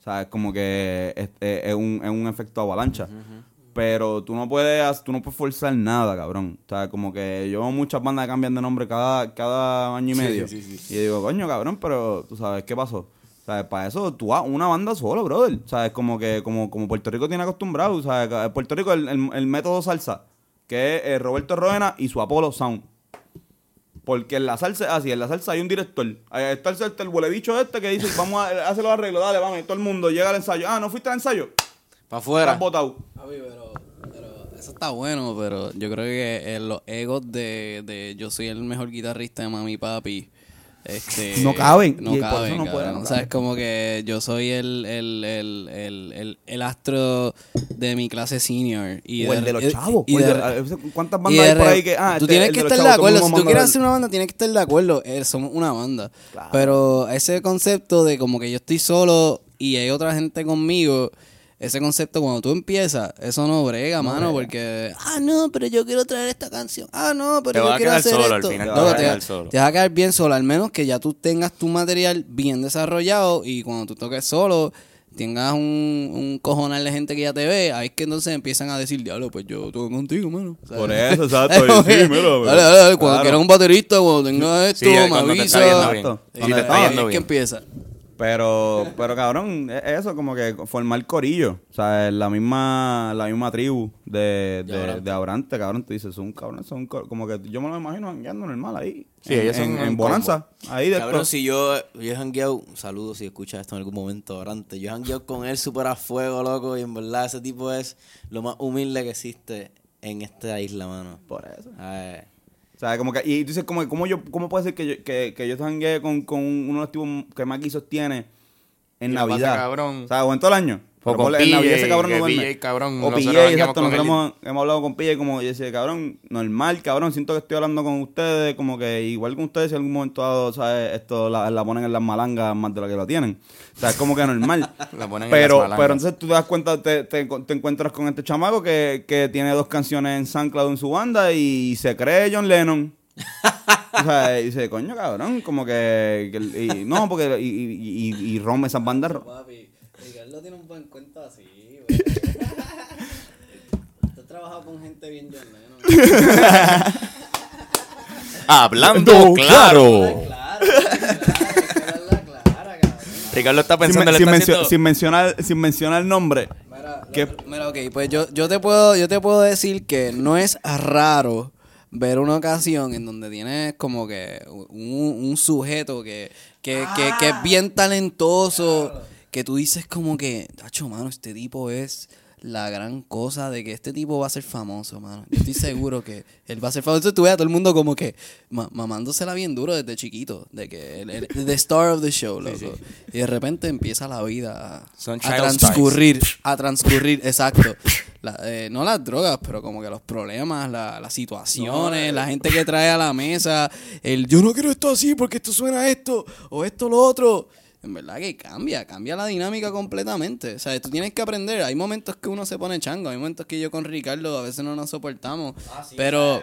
O sea, es como que es, es- es un, es un efecto avalancha. Pero tú no puedes tú no puedes forzar nada, cabrón. O sea, como que yo muchas bandas que cambian de nombre cada, cada año y medio. Y digo, coño, cabrón, pero tú sabes qué pasó. ¿Sabes? Para eso tú haz una banda solo, brother. ¿Sabes? Como que como, como Puerto Rico tiene acostumbrado. ¿Sabes? En Puerto Rico el, el- el método salsa, que es eh, Roberto Roena y su Apolo Sound. Porque en la salsa así, en la salsa hay un director. Está el, el este que dice, vamos a hacer los arreglos, dale, vamos, y todo el mundo llega al ensayo. Ah, ¿no fuiste al ensayo? Para afuera. Estás botado. Pero, pero eso está bueno, pero yo creo que eh, los egos de, de yo soy el mejor guitarrista de mami papi. Este, No caben, No y por eso caben, no pueden, no O sea, es como que yo soy el, el, el, el, el, el astro de mi clase senior. Y o el de los chavos. y de- ¿Cuántas y bandas de hay por ahí que.? Ah, tú este, tienes que estar de acuerdo. Si tú quieres hacer una banda, tienes que estar de acuerdo. Eh, somos una banda. Pero ese concepto de como que yo estoy solo y hay otra gente conmigo, ese concepto cuando tú empiezas, eso no brega, mano, porque, ah, no, pero yo quiero traer esta canción. Ah, no, pero Te yo vas a quiero quedar hacer solo al esto. final, No, te vas a quedar solo. te vas a quedar bien solo, al menos que ya tú tengas tu material bien desarrollado y cuando tú toques solo tengas un, un cojonal de gente que ya te ve, ahí es que entonces empiezan a decir, diablo, pues yo toco contigo, mano. O sea, Por eso, exacto. sí, mira, dale, dale, dale, cuando claro. quieras un baterista, cuando tengas esto, Sí, me cuando te está avisa. yendo bien. Te está ahí yendo es que bien. empieza. Pero, pero cabrón, es eso, como que formar corillo. O sea, es la misma, la misma tribu de, de, Abrante. de Abrante, cabrón. Tú dices, son cabrón, son como que yo me lo imagino jangueando normal ahí. Sí, en, ellos son en, Bonanza. Ahí de Cabrón, si yo, yo he jangueado, saludos si escuchas esto en algún momento, Abrante. Yo he jangueado con él súper a fuego, loco, y en verdad ese tipo es lo más humilde que existe en esta isla, mano. Por eso. Ay, O sea, como que, y tú dices, como, que, ¿cómo, yo, ¿cómo puede ser que yo, que, que yo con, con uno de los tipos que más guisos tiene en Y la pasa Navidad? cabrón. O sea, o en todo el año. O con en PJ, ese cabrón no que duerme. PJ, cabrón, O PJ, exacto. Nosotros hemos, hemos hablado con PJ como yo decía, cabrón, normal, cabrón. Siento que estoy hablando con ustedes, como que igual con ustedes, si en algún momento dado, ¿sabes? Esto la, la ponen en las malangas más de lo que lo tienen. O sea, es como que normal. La ponen en pero, las malangas. pero entonces tú te das cuenta, te, te, te encuentras con este chamaco que, que tiene dos canciones en SoundCloud en su banda y se cree John Lennon. o sea, y dice, coño, cabrón, como que... que- y, no, porque... Y, y, y, y rompe esas bandas... Papi, Ricardo tiene un buen cuento así, güey. Tú has trabajado con gente bien John Lennon. Hablando claro. Claro, claro, la clara, cabrón. Ricardo está Sin, pensando, le sin está mencio- haciendo- sin mencionar, sin mencionar el nombre. Mira, ¿Qué? lo- mira, ok, pues yo, yo te puedo, yo te puedo decir que no es raro ver una ocasión en donde tienes como que un, un sujeto que, que, que, que es bien talentoso, que tú dices como que, tacho, mano, este tipo es la gran cosa de que este tipo va a ser famoso, mano. Yo estoy seguro que él va a ser famoso. Entonces tú ves a todo el mundo como que ma- mamándosela bien duro desde chiquito, de que el, el- the star of the show, loco. Y de repente empieza la vida a, transcurrir, a transcurrir, exacto. La- eh, no las drogas, pero como que los problemas, la- las situaciones, la gente que trae a la mesa, el yo no quiero esto así porque esto suena a esto o esto lo otro. En verdad que cambia, cambia la dinámica completamente. O sea, tú tienes que aprender. Hay momentos que uno se pone chango, hay momentos que yo con Ricardo a veces no nos soportamos. pero,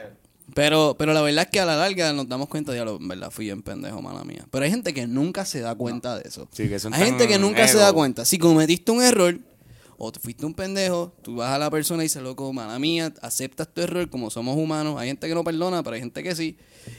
pero, pero la verdad es que a la larga nos damos cuenta, diablo, en verdad fui en pendejo, mala mía. Pero hay gente que nunca se da cuenta de eso. Sí, que son hay gente que nunca se da cuenta. Si cometiste un error o te fuiste un pendejo, tú vas a la persona y dices, loco, mala mía, aceptas tu error como somos humanos. Hay gente que no perdona, pero hay gente que sí.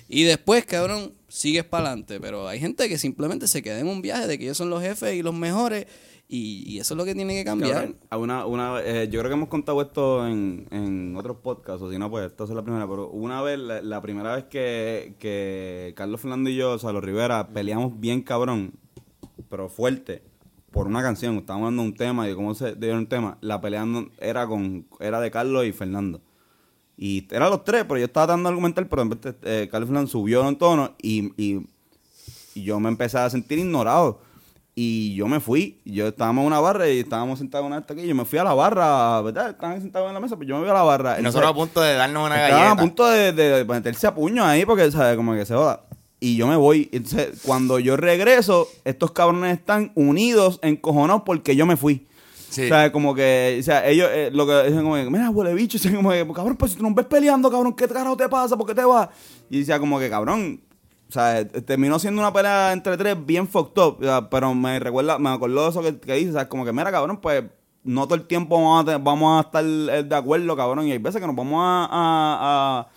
Y después, cabrón, sigues para adelante. Pero hay gente que simplemente se queda en un viaje de que ellos son los jefes y los mejores. Y, eso es lo que tiene que cambiar. Cabrón, una, una, eh, yo creo que hemos contado esto en, en otros podcasts, o si no, pues esta es la primera. Pero una vez, la, primera vez que, que Carlos Fernando y yo, o sea, los Rivera, peleamos bien cabrón, pero fuerte, por una canción. Estábamos hablando de un tema y cómo se dio un tema. La pelea era, con, era de Carlos y Fernando. Y eran los tres, pero yo estaba dando argumental, pero en vez de, eh, subió en tono y, y, y yo me empecé a sentir ignorado. Y yo me fui, yo estábamos en una barra y estábamos sentados en una aquí, yo me fui a la barra, ¿verdad? Estaban sentados en la mesa, pero yo me fui a la barra. Y nosotros a punto de darnos una Estaban galleta. a punto de, de meterse a puño ahí porque, ¿sabes? Como que se joda. Y yo me voy. Entonces, cuando yo regreso, estos cabrones están unidos, encojonados porque yo me fui. Sí. O sea, como que, o sea, ellos eh, lo que dicen como que, mira, huele bicho, dicen como que, cabrón, pues si tú nos ves peleando, cabrón, ¿qué carajo te pasa? ¿Por qué te vas? Y decía como que, cabrón, o sea, eh, terminó siendo una pelea entre tres bien fucked up, pero me recuerda, me acordó de eso que, que dice, o sea, como que, mira, cabrón, pues no todo el tiempo vamos a, vamos a estar eh, de acuerdo, cabrón, y hay veces que nos vamos a, a,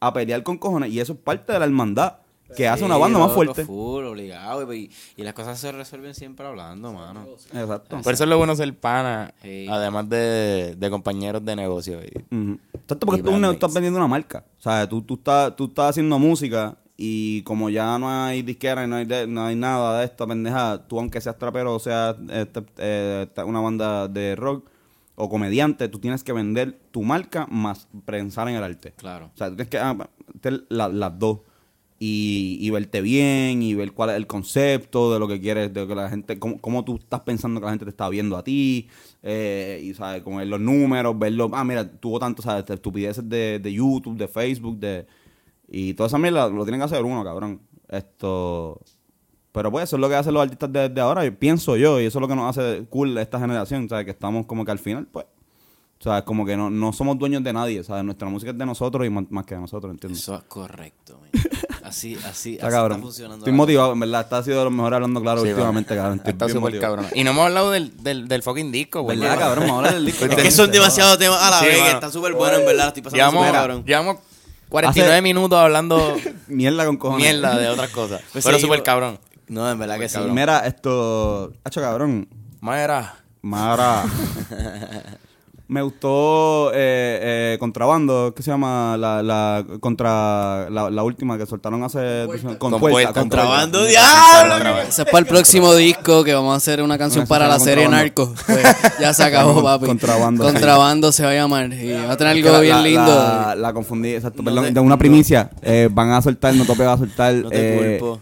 a pelear con cojones, y eso es parte de la hermandad que hace una banda más fuerte. Full, obligado. Y, y las cosas se resuelven siempre hablando, mano. Exacto. Por eso es lo bueno ser pana, Sí. además de, de compañeros de negocio. Y-. Exacto, porque Y tú, no estás vendiendo una marca. O sea, tú, tú, estás, tú estás haciendo música y como ya no hay disquera y no hay, de- no hay nada de esta pendejada, tú aunque seas trapero o seas este, eh, una banda de rock o comediante, tú tienes que vender tu marca más pensar en el arte. Claro. O sea, tú tienes que ah, la- las dos. Y, y verte bien y ver cuál es el concepto de lo que quieres, de que la gente, cómo, cómo tú estás pensando que la gente te está viendo a ti, eh, y sabes, ver los números, verlo, ah, mira, tuvo tanto, sabes, estupideces de, de YouTube, de Facebook, de y toda esa mierda lo tienen que hacer uno, cabrón. Esto, pero pues eso es lo que hacen los artistas de, de ahora, pienso yo, y eso es lo que nos hace cool esta generación, sabes, que estamos como que al final, pues, o sea, como que no, no somos dueños de nadie, ¿sabes? Nuestra música es de nosotros y más, más que de nosotros, ¿entiendes? Eso es correcto. Así, así, Está así cabrón. está funcionando. Estoy motivado, en verdad. Está ha sido de los mejores hablando claro Sí, últimamente, cabrón. Estoy Está bien súper motivado. cabrón. Y no hemos hablado del, del, del fucking disco, güey. ¿Verdad, cabrón? Vamos a hablar del disco. Es que son demasiados temas a la Sí, vez, que mano. está súper bueno, en verdad. Estoy pasando Llevamos, súper cabrón. llevamos 49 Hace- minutos hablando Mierda con cojones. mierda de otras cosas. Pues pero sí, súper yo- cabrón. No, en verdad que sí. Mira, esto... Hacho, cabrón. Mara. Mara. Me gustó eh, eh, Contrabando, ¿qué se llama? La, la, contra, la, la última que soltaron hace... Con. Contrabando, diablo. diablo. Ese es para el próximo disco que vamos a hacer una canción para la serie. Narco. Pues, ya se acabó, papi. Contrabando. Contrabando se va a llamar. Y va a tener algo bien la- lindo. La, la confundí, exacto. No perdón, te- de una no- primicia. Eh, van a soltar, no tope va a soltar. No te eh, culpo.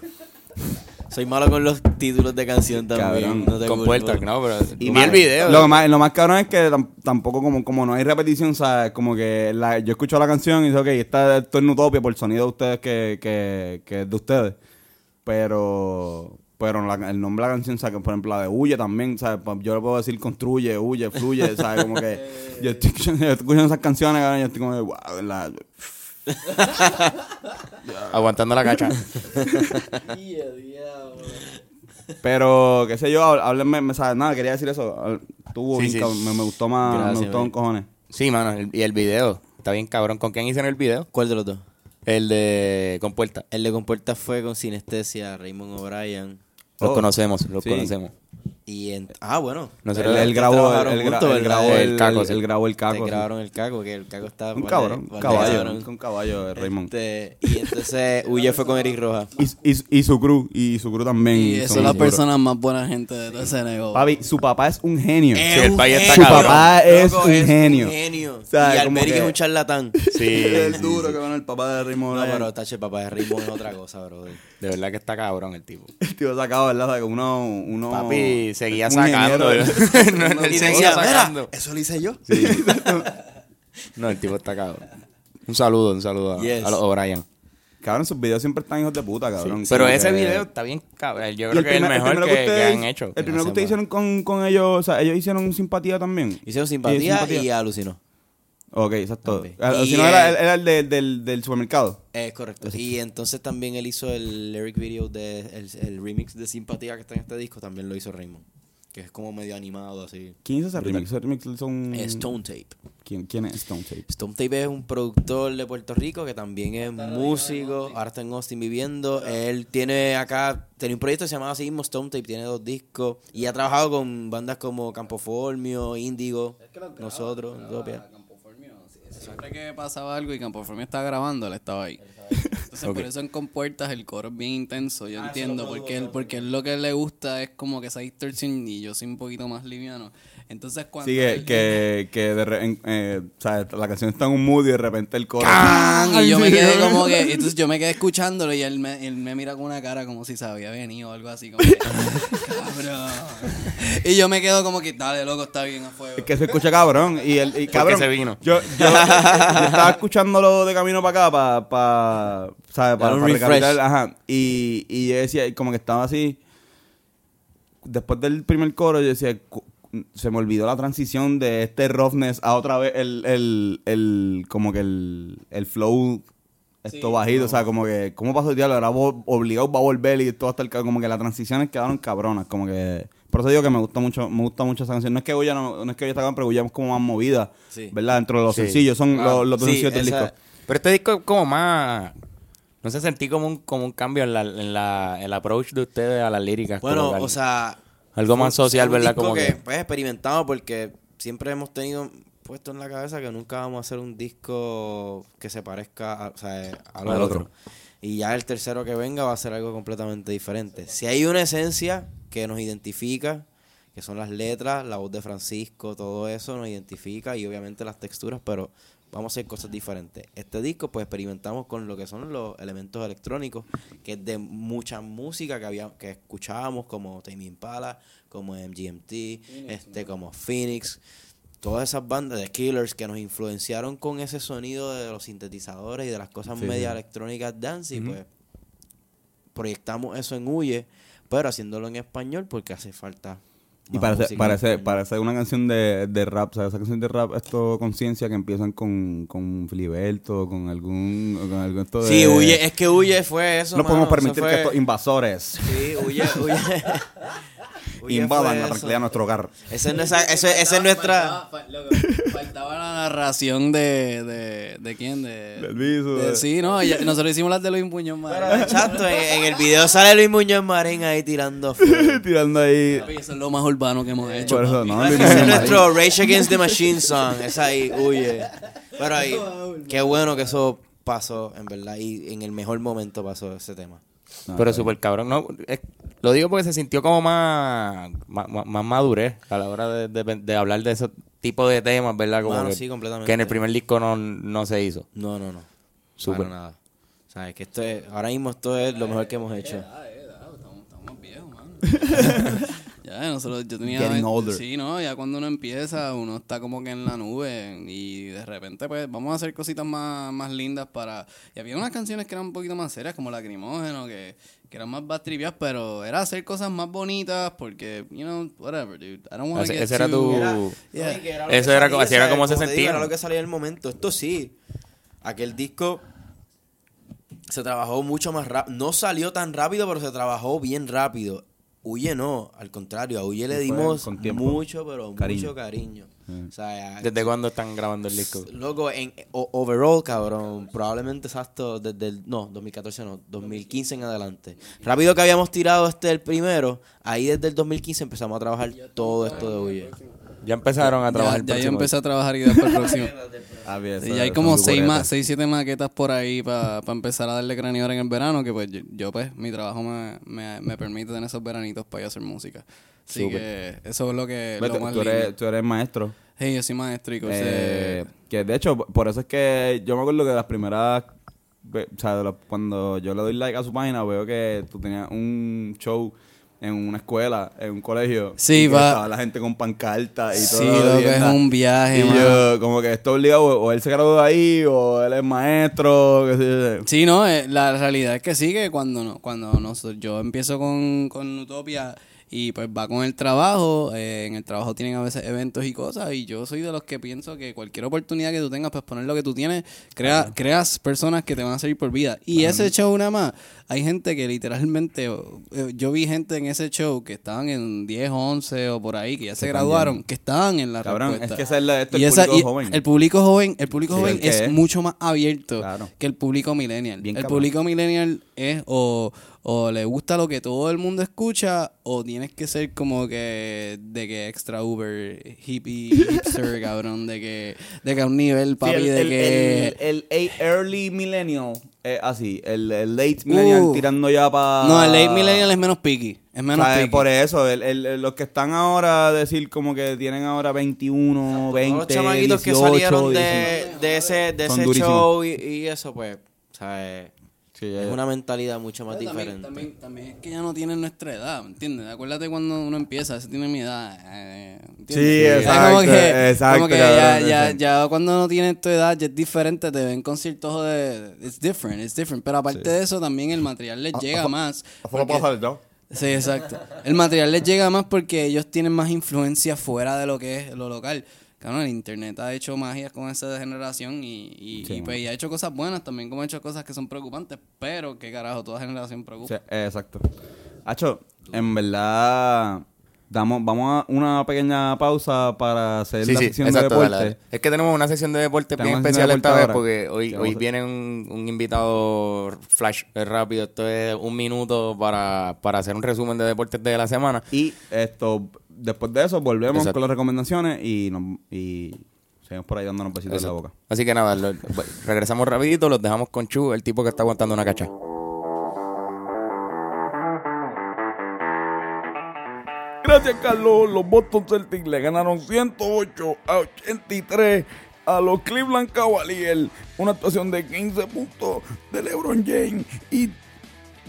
Soy malo con los títulos de canción también. Cabrón. No te Con puerta, no, pero. Y vi el video. Lo más, lo más cabrón es que tam- tampoco, como, como no hay repetición, ¿sabes? Como que la, yo escucho la canción y digo, ok, está esto es en Utopia por el sonido de ustedes que, que, que es de ustedes. Pero. Pero la- el nombre de la canción, ¿sabes? Que, Por ejemplo, la de Huye también, ¿sabes? Pa- Yo le puedo decir construye, huye, fluye, ¿sabes? Como que yo estoy escuchando, yo estoy escuchando esas canciones, cabrón, y yo estoy como de, wow, la- Aguantando la cacha. Pero, qué sé yo, há- háblenme, me- ¿sabes? Nada, quería decir eso. Tuvo Sí, sí. me, me gustó más, Gracias, me gustó con cojones. Sí, mano. el- y el video. Está bien cabrón. ¿Con quién hicieron el video? ¿Cuál de los dos? El de Con Puerta. El de Compuerta fue con Sinestesia, Raymond O'Brien. Los Oh. conocemos, los Sí. conocemos. Y en, ah, bueno. Nosotros- Él, él grabó, él, juntos, él grabó El el, caco, él- grabó el caco. Te sí. grabaron el caco, que el caco está... Un cabrón, un caballo, cabrón. un caballo de Raymond. Este, y entonces Huye fue con Eric Rojas. Y, y, y su crew, y su crew también. Y son es la duros. persona más buena gente de todo ese negocio. Papi, su papá es un genio. Sí, el país está Su cabrón. papá es Loco, un genio. un genio. O sea, y como Alberic que- es un charlatán. Sí. es duro que van el papá de Raymond. No, pero tache, papá de ritmo es otra cosa, brother. De verdad que está cabrón el tipo. El tío sacaba, ¿verdad? Que uno, uno... Papi, seguía un sacando. él Y seguía sacando. mira, eso lo hice yo. No, el tipo está cabrón. Un saludo, un saludo a, Yes. a los O'Brien. Cabrón, sus videos siempre están hijos de puta, cabrón. Pero ese que- video está bien cabrón. Yo creo que es el mejor primero que, que ustedes- han hecho. El primero que ustedes hicieron con, con ellos, o sea, ellos hicieron simpatía también. Hicieron Y simpatía y, alucinó. Ok, exacto. Ah, Y, Si no, era, era el de- del, del supermercado. Es correcto. Y entonces también él hizo el lyric video de el, el remix de Simpatía que está en este disco, también lo hizo Raymond. Que es como medio animado así. ¿Quién hizo ese remix? Ese remix lo hizo un... Stone Tape. ¿Quién, quién es Stone Tape? Stone Tape es un productor de Puerto Rico que también es músico. Ahora está en Austin viviendo. Él tiene acá, tiene un proyecto que se llama así mismo Stone Tape, tiene dos discos. Y ha trabajado con bandas como Campo Formio, Índigo, nosotros, Utopia. Siempre que pasaba algo y Campoformio estaba grabando, él estaba ahí. Entonces, por eso en Compuertas el coro es bien intenso. Yo entiendo, porque él, porque él lo que le gusta es como que esa distorsión y yo soy un poquito más liviano. Entonces, cuando. Sí, que, que, que de re- en- eh, o sea, la canción está en un mood y de repente el coro. ¡Can! Y yo me quedé como que, entonces yo me quedé escuchándolo y él me, él me mira con una cara como si se había venido o algo así, como que, cabrón. Y yo me quedo como que, dale, loco, está bien a fuego. Es que se escucha cabrón. Y el y, cabrón. se vino. Yo, yo, yo estaba escuchándolo de camino para acá, para, pa, ¿sabes? Para, para Ajá. Y, y yo decía, como que estaba así. Después del primer coro, yo decía, se me olvidó la transición de este roughness a otra vez el, el, el como que el, el flow. Esto bajito, o sea, como que, ¿cómo pasó el diablo? Vo- obligado va a volver y todo hasta el como que las transiciones quedaron cabronas, como que, por eso digo que me gusta mucho, me gusta mucho esa canción. No es que Goya no, no es que Goya está pero Goya es como más movida, Sí. ¿verdad? Dentro de los Sí. sencillos, son Claro. los, los dos Sí, sencillos del esa- disco. Pero este disco es como más... No sé, sentí como un, como un cambio en la, en la, el approach de ustedes a las líricas. Bueno, que o sea. Algo más social, un ¿verdad? disco Como que- Pues experimentamos porque siempre hemos tenido puesto en la cabeza que nunca vamos a hacer un disco que se parezca a, o sea, lo Al otro. otro. Y ya el tercero que venga va a ser algo completamente diferente. Si hay una esencia que nos identifica, que son las letras, la voz de Francisco, todo eso nos identifica y obviamente las texturas, pero vamos a hacer cosas diferentes. Este disco pues experimentamos con lo que son los elementos electrónicos, que es de mucha música que había que escuchábamos como Tame Impala, como MGMT, este como Phoenix, todas esas bandas de Killers que nos influenciaron con ese sonido de los sintetizadores y de las cosas Sí, media sí. electrónicas dance y pues proyectamos eso en Huye, pero haciéndolo en español porque hace falta Y parece, parece, parece una canción de, de rap, ¿sabes? Esa canción de rap, esto conciencia que empiezan con, con Filiberto, con algún, con algún esto de... Sí, Huye, es que Huye fue eso. No podemos mano, permitir fue- que estos invasores Sí, Huye, Huye. Huye invadan la tranquilidad de nuestro hogar. Esa es nuestra, esa, esa es nuestra, Faltaba, la narración de, de, de quién, de... Del viso, de- de- sí, no, ya- nosotros hicimos las de Luis Muñoz Marín. Exacto, en, en el video sale Luis Muñoz Marín ahí tirando. Tirando ahí... Papi, Eso es lo más urbano que hemos hecho. Por eso, no, Ese es nuestro Rage Against the Machine song. Es ahí, huye. Pero ahí, qué bueno que eso pasó, en verdad. Y en el mejor momento pasó ese tema. No, Pero súper cabrón. No, es- lo digo porque se sintió como más, más, más- madurez a la hora de, de- de hablar de ese tipo de temas, ¿verdad? Como que, sí, completamente. que en el primer disco no, no se hizo. No, no, no. Súper. Para nada. O sea, es que esto es, ahora mismo esto es lo mejor que hemos hecho. Ah, eh, ah, estamos, estamos viejos, mano. ya, nosotros, yo tenía... Getting older. Sí, no, ya cuando uno empieza, uno está como que en la nube y de repente, pues, vamos a hacer cositas más, más lindas para... Y había unas canciones que eran un poquito más serias, como Lacrimógeno, que, que eran más bad trivias, pero era hacer cosas más bonitas porque, you know, whatever, dude. I don't wanna Ese- get ese era tu- Yeah. Lo Eso era salía, como- así era ¿sabes? como se digo, sentía. Era lo que salía en el momento. Esto sí. Aquel disco se trabajó mucho más rápido. No salió tan rápido, pero se trabajó bien rápido. Huye no, al contrario, a Huye le dimos mucho, pero Cariño. mucho cariño. O sea, ¿Desde cuándo están grabando el disco? Loco, en o- overall, cabrón, probablemente exacto desde el, no, 2014 no, 2015 en adelante. Rápido que habíamos tirado este el primero, ahí desde el 2015 empezamos a trabajar todo esto de Huye. Ya empezaron a Ya, trabajar el ya yo empecé a trabajar y después el próximo. Ah, bien, Sí, eso- ya hay como es seis, bucureta. ma seis, siete maquetas por ahí para empezar a darle craneador en el verano, que pues yo, yo, pues mi trabajo me, me, me permite tener esos veranitos para yo hacer música. Así que eso es lo que Ve, lo tú, más tú lindo. eres, tú eres maestro. Hey, yo soy maestro y Eh, que de hecho, por eso es que yo me acuerdo que las primeras. O sea, de los- cuando yo le doy like a su página, veo que tú tenías un show en una escuela, en un colegio. Sí, va- Estaba la gente con pancarta y Sí, todo. lo que es un viaje, Y yo, como que esto obligado, o él se graduó de ahí, o él es maestro. Que sé yo. Sí, no, eh, la realidad es que sí, que cuando, no, cuando nos- yo empiezo con, con Utopia y pues va con el trabajo. eh, en el trabajo tienen a veces eventos y cosas. Y yo soy de los que pienso que cualquier oportunidad que tú tengas, pues poner lo que tú tienes, crea, creas personas que te van a servir por vida. Y ese show nada más, hay gente que literalmente, eh, yo vi gente en ese show que estaban en 10, 11 o por ahí, que ya se, graduaron, que estaban en la Cabrón, respuesta. es que esa es la- esto, Y el esa- público y joven. El público joven, el público Sí, joven el es, es. mucho más abierto Claro. que el público millennial. Bien el cabrón. público millennial es o, o le gusta lo que todo el mundo escucha o tienes que ser como que de que extra uber hippie hipster cabrón de que de que a un nivel papi Sí, el, de el- que el- early millennial es así, el, el late millennial Uh. tirando ya para... no el late millennial es menos picky es menos picky Por eso, el- el- el- los que están ahora, decir como que tienen ahora 21, 20, Todos los chamaquitos 18, que salieron 19. de, de ese, de Son ese durísimos. show y, y eso, pues, ¿sabes? Sí, es una mentalidad mucho más Pero diferente. también, también es que ya no tienen nuestra edad, ¿me entiendes? Acuérdate cuando uno empieza, ese tiene mi edad. eh. Sí, Es exacto, Como que, exacto, como que ya, ya, ya cuando no tiene tu edad ya es diferente, te ven con ciertos de... It's different, it's different. Pero aparte de eso, también el material les llega más. porque- Sí, exacto. El material les llega más porque ellos tienen más influencia fuera de lo que es lo local. Claro, el internet ha hecho magias con esa generación y, y, Sí, y, pues, y ha hecho cosas buenas también, como ha hecho cosas que son preocupantes, pero qué carajo, toda generación preocupa. Sí, exacto. Hacho, en verdad, damos, vamos a una pequeña pausa para hacer Sí, la sí, sección exacto. de deporte. dale. Es que tenemos una sección de deporte bien especial de esta vez ahora. porque hoy, hoy viene un, un invitado flash rápido. Esto es un minuto para, para hacer un resumen de deportes de la semana. Y esto, después de eso, volvemos Exacto. con las recomendaciones y, nos, y seguimos por ahí dándonos besitos en la Exacto. boca. Así que nada, lo- regresamos rapidito, los dejamos con Chu, el tipo que está aguantando una cacha. Gracias, Carlos. Los Boston Celtics le ganaron 108 a 83 a los Cleveland Cavaliers. Una actuación de 15 puntos de LeBron James y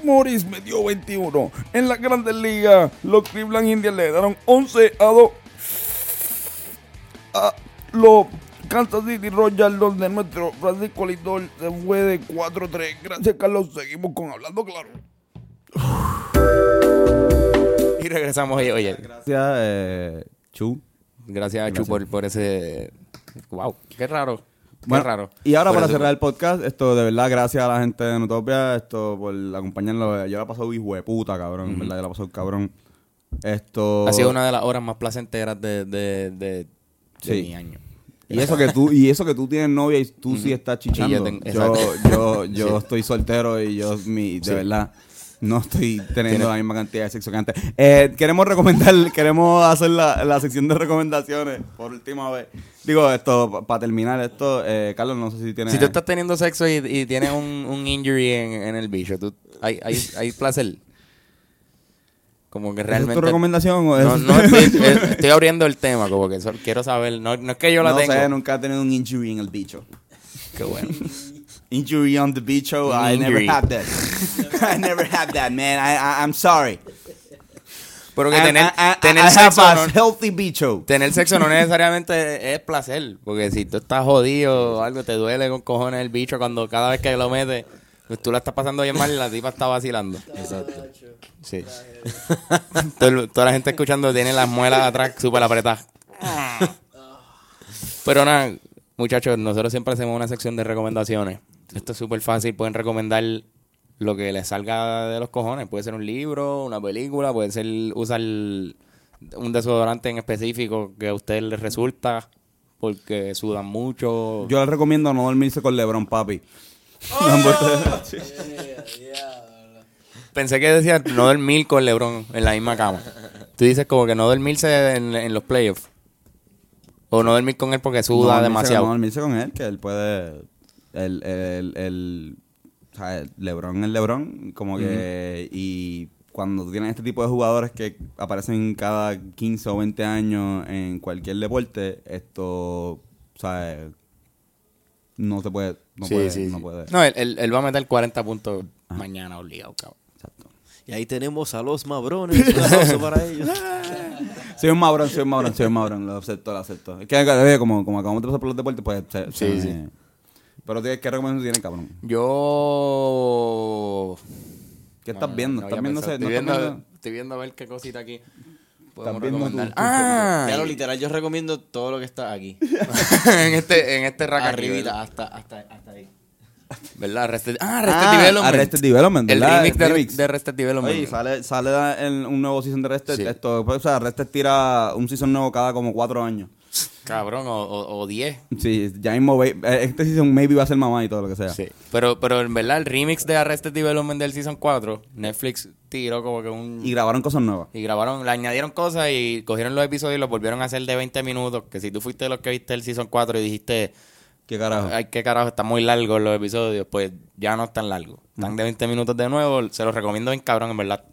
Morris metió 21. En las grandes ligas, los Cleveland Indians le ganaron 11 a 2 a los Kansas City Royals, donde nuestro Francisco Lindor se fue de 4-3. Gracias, Carlos. Seguimos con Hablando Claro. Y regresamos, oye, oye. Gracias, eh, Chu. Gracias, Chu, Gracias. por, por ese... Wow, qué raro. Bueno, raro. Y ahora para cerrar el podcast, esto de verdad, gracias a la gente de Nutopia, esto por acompañarnos. Yo la he pasado hijo de puta, cabrón. En verdad, yo la he pasado cabrón. Esto. Ha sido una de las horas más placenteras de, de, de, de Sí. mi año. Y eso que tú, y eso que tú tienes novia y tú sí estás chichando. Yo yo, tengo- yo, exacto. yo, Sí. estoy soltero y yo mi, de Sí. verdad no estoy teniendo la misma cantidad de sexo que antes. Eh, queremos recomendar, queremos hacer la, la sección de recomendaciones por última vez. Digo, esto, para terminar esto, eh, Carlos, no sé si tienes. Si tú estás teniendo sexo y, y tienes un, un injury en, en el bicho, tú, hay, hay, hay placer. Como que ¿Esa realmente. ¿Es tu recomendación o es? No, no, estoy, estoy abriendo el tema, como que quiero saber. No, no es que yo la no tengo. sé, nunca he tenido un injury en el bicho. Qué bueno. Injury on the bicho, Un I never had that. I never had that, man. I, I, I'm sorry. Pero que I- tener, I- I- tener I sexo. have a no- healthy bicho. Tener sexo no necesariamente es placer, porque si tú estás jodido o algo, te duele con cojones el bicho cuando cada vez que lo metes, pues tú la estás pasando bien mal y la tipa está vacilando. Exacto. Sí. Todo el- toda la gente escuchando tiene las muelas atrás súper apretadas. Pero nada, muchachos, nosotros siempre hacemos una sección de recomendaciones. Esto es súper fácil, pueden recomendar lo que les salga de los cojones. Puede ser un libro, una película, puede ser usar un desodorante en específico que a ustedes les resulta porque sudan mucho. Yo les recomiendo no dormirse con LeBron, papi. Pensé que decía no dormir con LeBron en la misma cama. Tú dices como que no dormirse en, en los playoffs. O no dormir con él porque suda demasiado. No dormirse con él, que él puede. El, el, el, o sea, el LeBron es LeBron, como que. Y cuando tú tienes este tipo de jugadores que aparecen cada 15 o 20 años en cualquier deporte, esto. O sea, no se puede. No Sí, puede. sí, no sí. puede. No, él, él- él va a meter 40 puntos mañana obligado, cabrón. Exacto. Y ahí tenemos a los Mabrones. Un aplauso para ellos. Soy un mabrón, soy un mabrón, soy un mabrón, lo acepto, lo acepto. Es que como, como acabamos de pasar por los deportes, pues se, Sí, se- sí. Pero ¿qué qué recomendación tiene, cabrón? Yo. ¿Qué estás No, viendo? no ¿Estás viendo ese- estoy, no estás viendo, viendo? estoy viendo a ver qué cosita aquí podemos recomendar. tu- ah, Claro, literal, yo recomiendo todo lo que está aquí. en este, en este rack Arribita, hasta, hasta, hasta ahí. ¿Verdad? Arrested, ah, Arrested Ah, Development. Arrested Development, El ¿verdad? remix de, Remix. de Arrested Development. Oye, sale, sale en un nuevo season de Arrested. Sí. Esto, pues, o sea, Arrested tira un season nuevo cada como cuatro años. Cabrón, o, o, o 10. Sí, ya mismo, eh, este season maybe va a ser mamá y todo lo que sea. Sí. Pero, pero en verdad, el remix de Arrested Development del Season 4, Netflix tiró como que un... Y grabaron cosas nuevas. Y grabaron, le añadieron cosas y cogieron los episodios y los volvieron a hacer de 20 minutos. Que si tú fuiste de los que viste el Season 4 y dijiste, ¿Qué carajo? ay, qué carajo, están muy largos los episodios, pues ya no están largos. Están de 20 minutos de nuevo. Se los recomiendo bien cabrón, en verdad.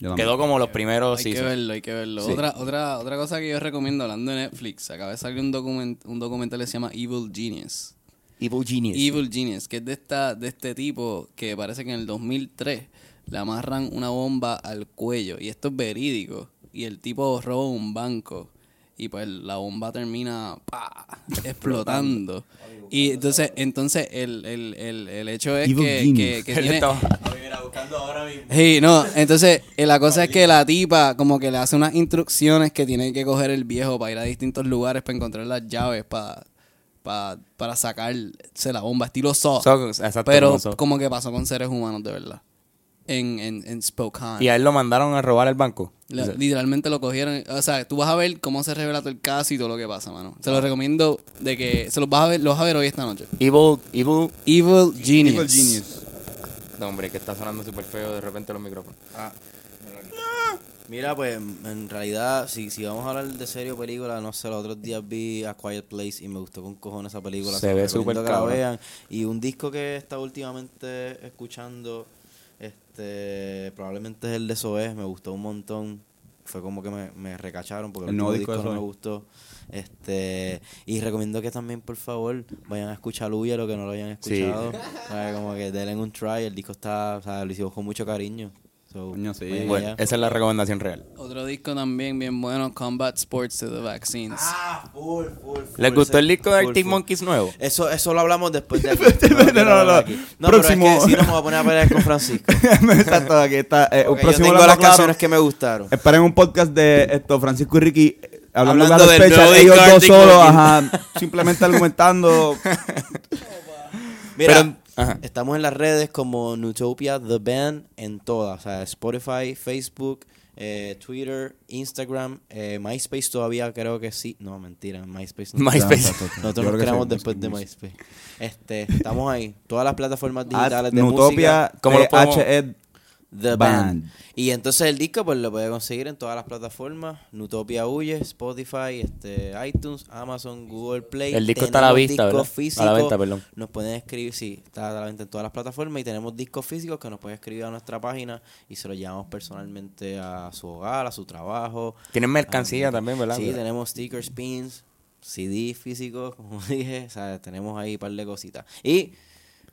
Yo. Quedó como los primeros Hay que verlo, hay que verlo. Sí. Otra, otra, otra cosa que yo recomiendo hablando de Netflix, acaba de salir un, document, un documental que se llama Evil Genius. Evil Genius. Evil Genius, que es de esta, de este tipo que parece que en el 2003 le amarran una bomba al cuello. Y esto es verídico. Y el tipo roba un banco. Y pues la bomba termina explotando. Y entonces, entonces el, el, el, el hecho es Evil que, que, que tiene... estaba- Sí, no, entonces eh, la cosa es que la tipa como que le hace unas instrucciones que tiene que coger el viejo para ir a distintos lugares para encontrar las llaves para, para, para sacarse la bomba, estilo Saw. So, exacto, pero como que pasó con seres humanos de verdad. En, en, en Spokane. Y a él lo mandaron a robar el banco. La- literalmente lo cogieron. O sea, tú vas a ver cómo se revela todo el caso y todo lo que pasa, mano. Se lo recomiendo de que se los vas a ver, los vas a ver hoy esta noche. Evil, Evil... Evil Genius. Evil Genius. No, hombre, que está sonando súper feo de repente los micrófonos. Mira, pues en realidad, si, si vamos a hablar de serio película, no sé, los otros días vi A Quiet Place y me gustó con cojones esa película. Se los ve súper que la vean. Y un disco que he estado últimamente escuchando, este probablemente es el de Zoé, me gustó un montón. Fue como que me, me recacharon porque El el, nuevo disco disco no me gustó. Este, y recomiendo que también, por favor, vayan a escuchar Luya, lo que no lo hayan Sí. escuchado. Sea, como que denle un try, el disco está, o sea, lo hicimos con mucho cariño. So, Coño, sí. vayan Bueno, esa es la recomendación real. Otro disco también bien bueno, Combat Sports to the Vaccines. Ah, full, full, ¿Les full, gustó el disco de Arctic. Monkeys nuevo? Eso, eso lo hablamos después de aquí. no, no, no. Próximo. pero es que si no me voy a poner a pelear con Francisco. Exacto, aquí está. Eh, un Porque yo próximo tengo las Claro. canciones que me gustaron. Esperen un podcast de esto, Francisco y Ricky eh, hablando, Hablando special, nuevo ellos dos solos, ajá, simplemente argumentando. Mira, Pero- ajá. estamos en las redes como Nutopia The Band en todas. O sea, Spotify, Facebook, eh, Twitter, Instagram, eh, MySpace todavía creo que sí. No, mentira, MySpace no. MySpace. Nosotros nos creo que creamos sí, después de MySpace. Este, estamos ahí. Todas las plataformas At digitales de Nutopia, música. ¿Cómo lo podemos- THE Band. Band. Y entonces el disco pues lo puede conseguir en todas las plataformas. Nutopia Huye, Spotify, este, iTunes, Amazon, Google Play. El disco está a la vista, ¿verdad? A la venta, perdón. Nos pueden escribir, sí, está a la venta en todas las plataformas y tenemos discos físicos que nos pueden escribir a nuestra página y se los llevamos personalmente a su hogar, a su trabajo. Tienen mercancía también, ¿verdad? Sí, tenemos stickers, pins, CD físicos, como dije, o sea, tenemos ahí un par de cositas. Y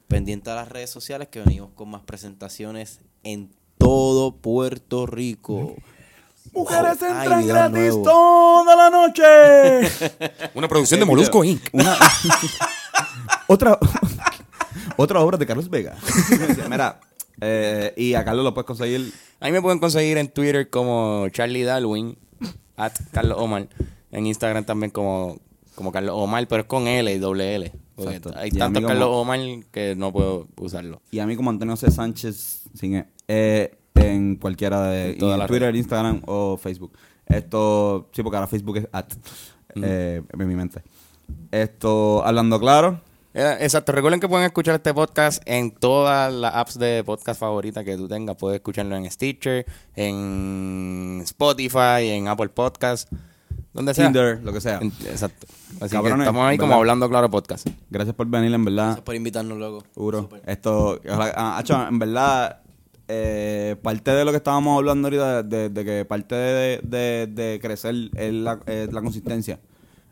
pendiente a las redes sociales que venimos con más presentaciones en todo Puerto Rico. Mujeres Ay, entran gratis nuevo. toda la noche. Una producción de Molusco Inc. Una- otra otra obra de Carlos Vega. Mira, eh, y a Carlos lo puedes conseguir. Ahí me pueden conseguir en Twitter como Charlie Darwin, at Carlos Omar. En Instagram también como, como Carlos Omar, pero es con L y doble L. Exacto. hay Y tantos como- Carlos Omar que no puedo usarlo. Y a mí como Antonio C. Sánchez sin E, eh, en cualquiera de En Twitter, Instagram o Facebook. Esto, sí, porque ahora Facebook es at, eh, en mi mente. Esto, hablando claro, Eh, Exacto, recuerden que pueden escuchar este podcast en todas las apps de podcast favoritas que tú tengas. Puedes escucharlo en Stitcher, en Spotify, en Apple Podcast, donde sea. Tinder, lo que sea. En- Exacto. Así Cabrones, que estamos ahí como ¿verdad? hablando claro podcast. Gracias por venir, en verdad. Gracias por invitarnos, loco. Seguro. Súper. Esto, ojalá- ah, Acho, en verdad, eh, parte de lo que estábamos hablando ahorita, de, de que parte de, de- de crecer es la, es la consistencia.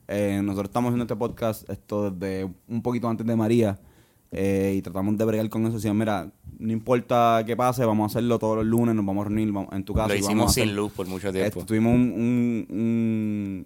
Eh, nosotros estamos haciendo este podcast esto desde un poquito antes de María eh, y tratamos de bregar con eso. Decían, mira, no importa qué pase, vamos a hacerlo todos los lunes, nos vamos a reunir vamos- en tu casa. Lo vamos hicimos a hacer- sin luz por mucho tiempo. Estuvimos un, un, un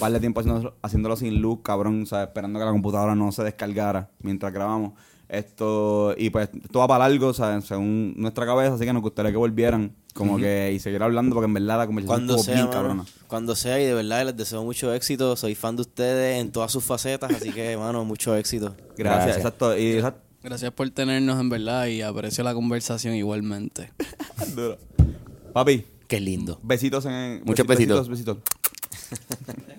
par de tiempo haciéndolo, haciéndolo sin luz, cabrón, o sea, esperando que la computadora no se descargara mientras grabamos. Esto, y pues, esto va para largo, ¿sabes? según nuestra cabeza, así que nos gustaría que volvieran, como que, y seguir hablando, porque en verdad la conversación Cuando estuvo sea, bien mano, cabrona. cuando sea y de verdad les deseo mucho éxito. Soy fan de ustedes en todas sus facetas, así que, mano, mucho éxito. Gracias, Gracias. exacto. Y exacto. Gracias por tenernos en verdad y aprecio la conversación igualmente. Duro. Papi, Qué lindo. besitos en. Muchos besitos. besitos.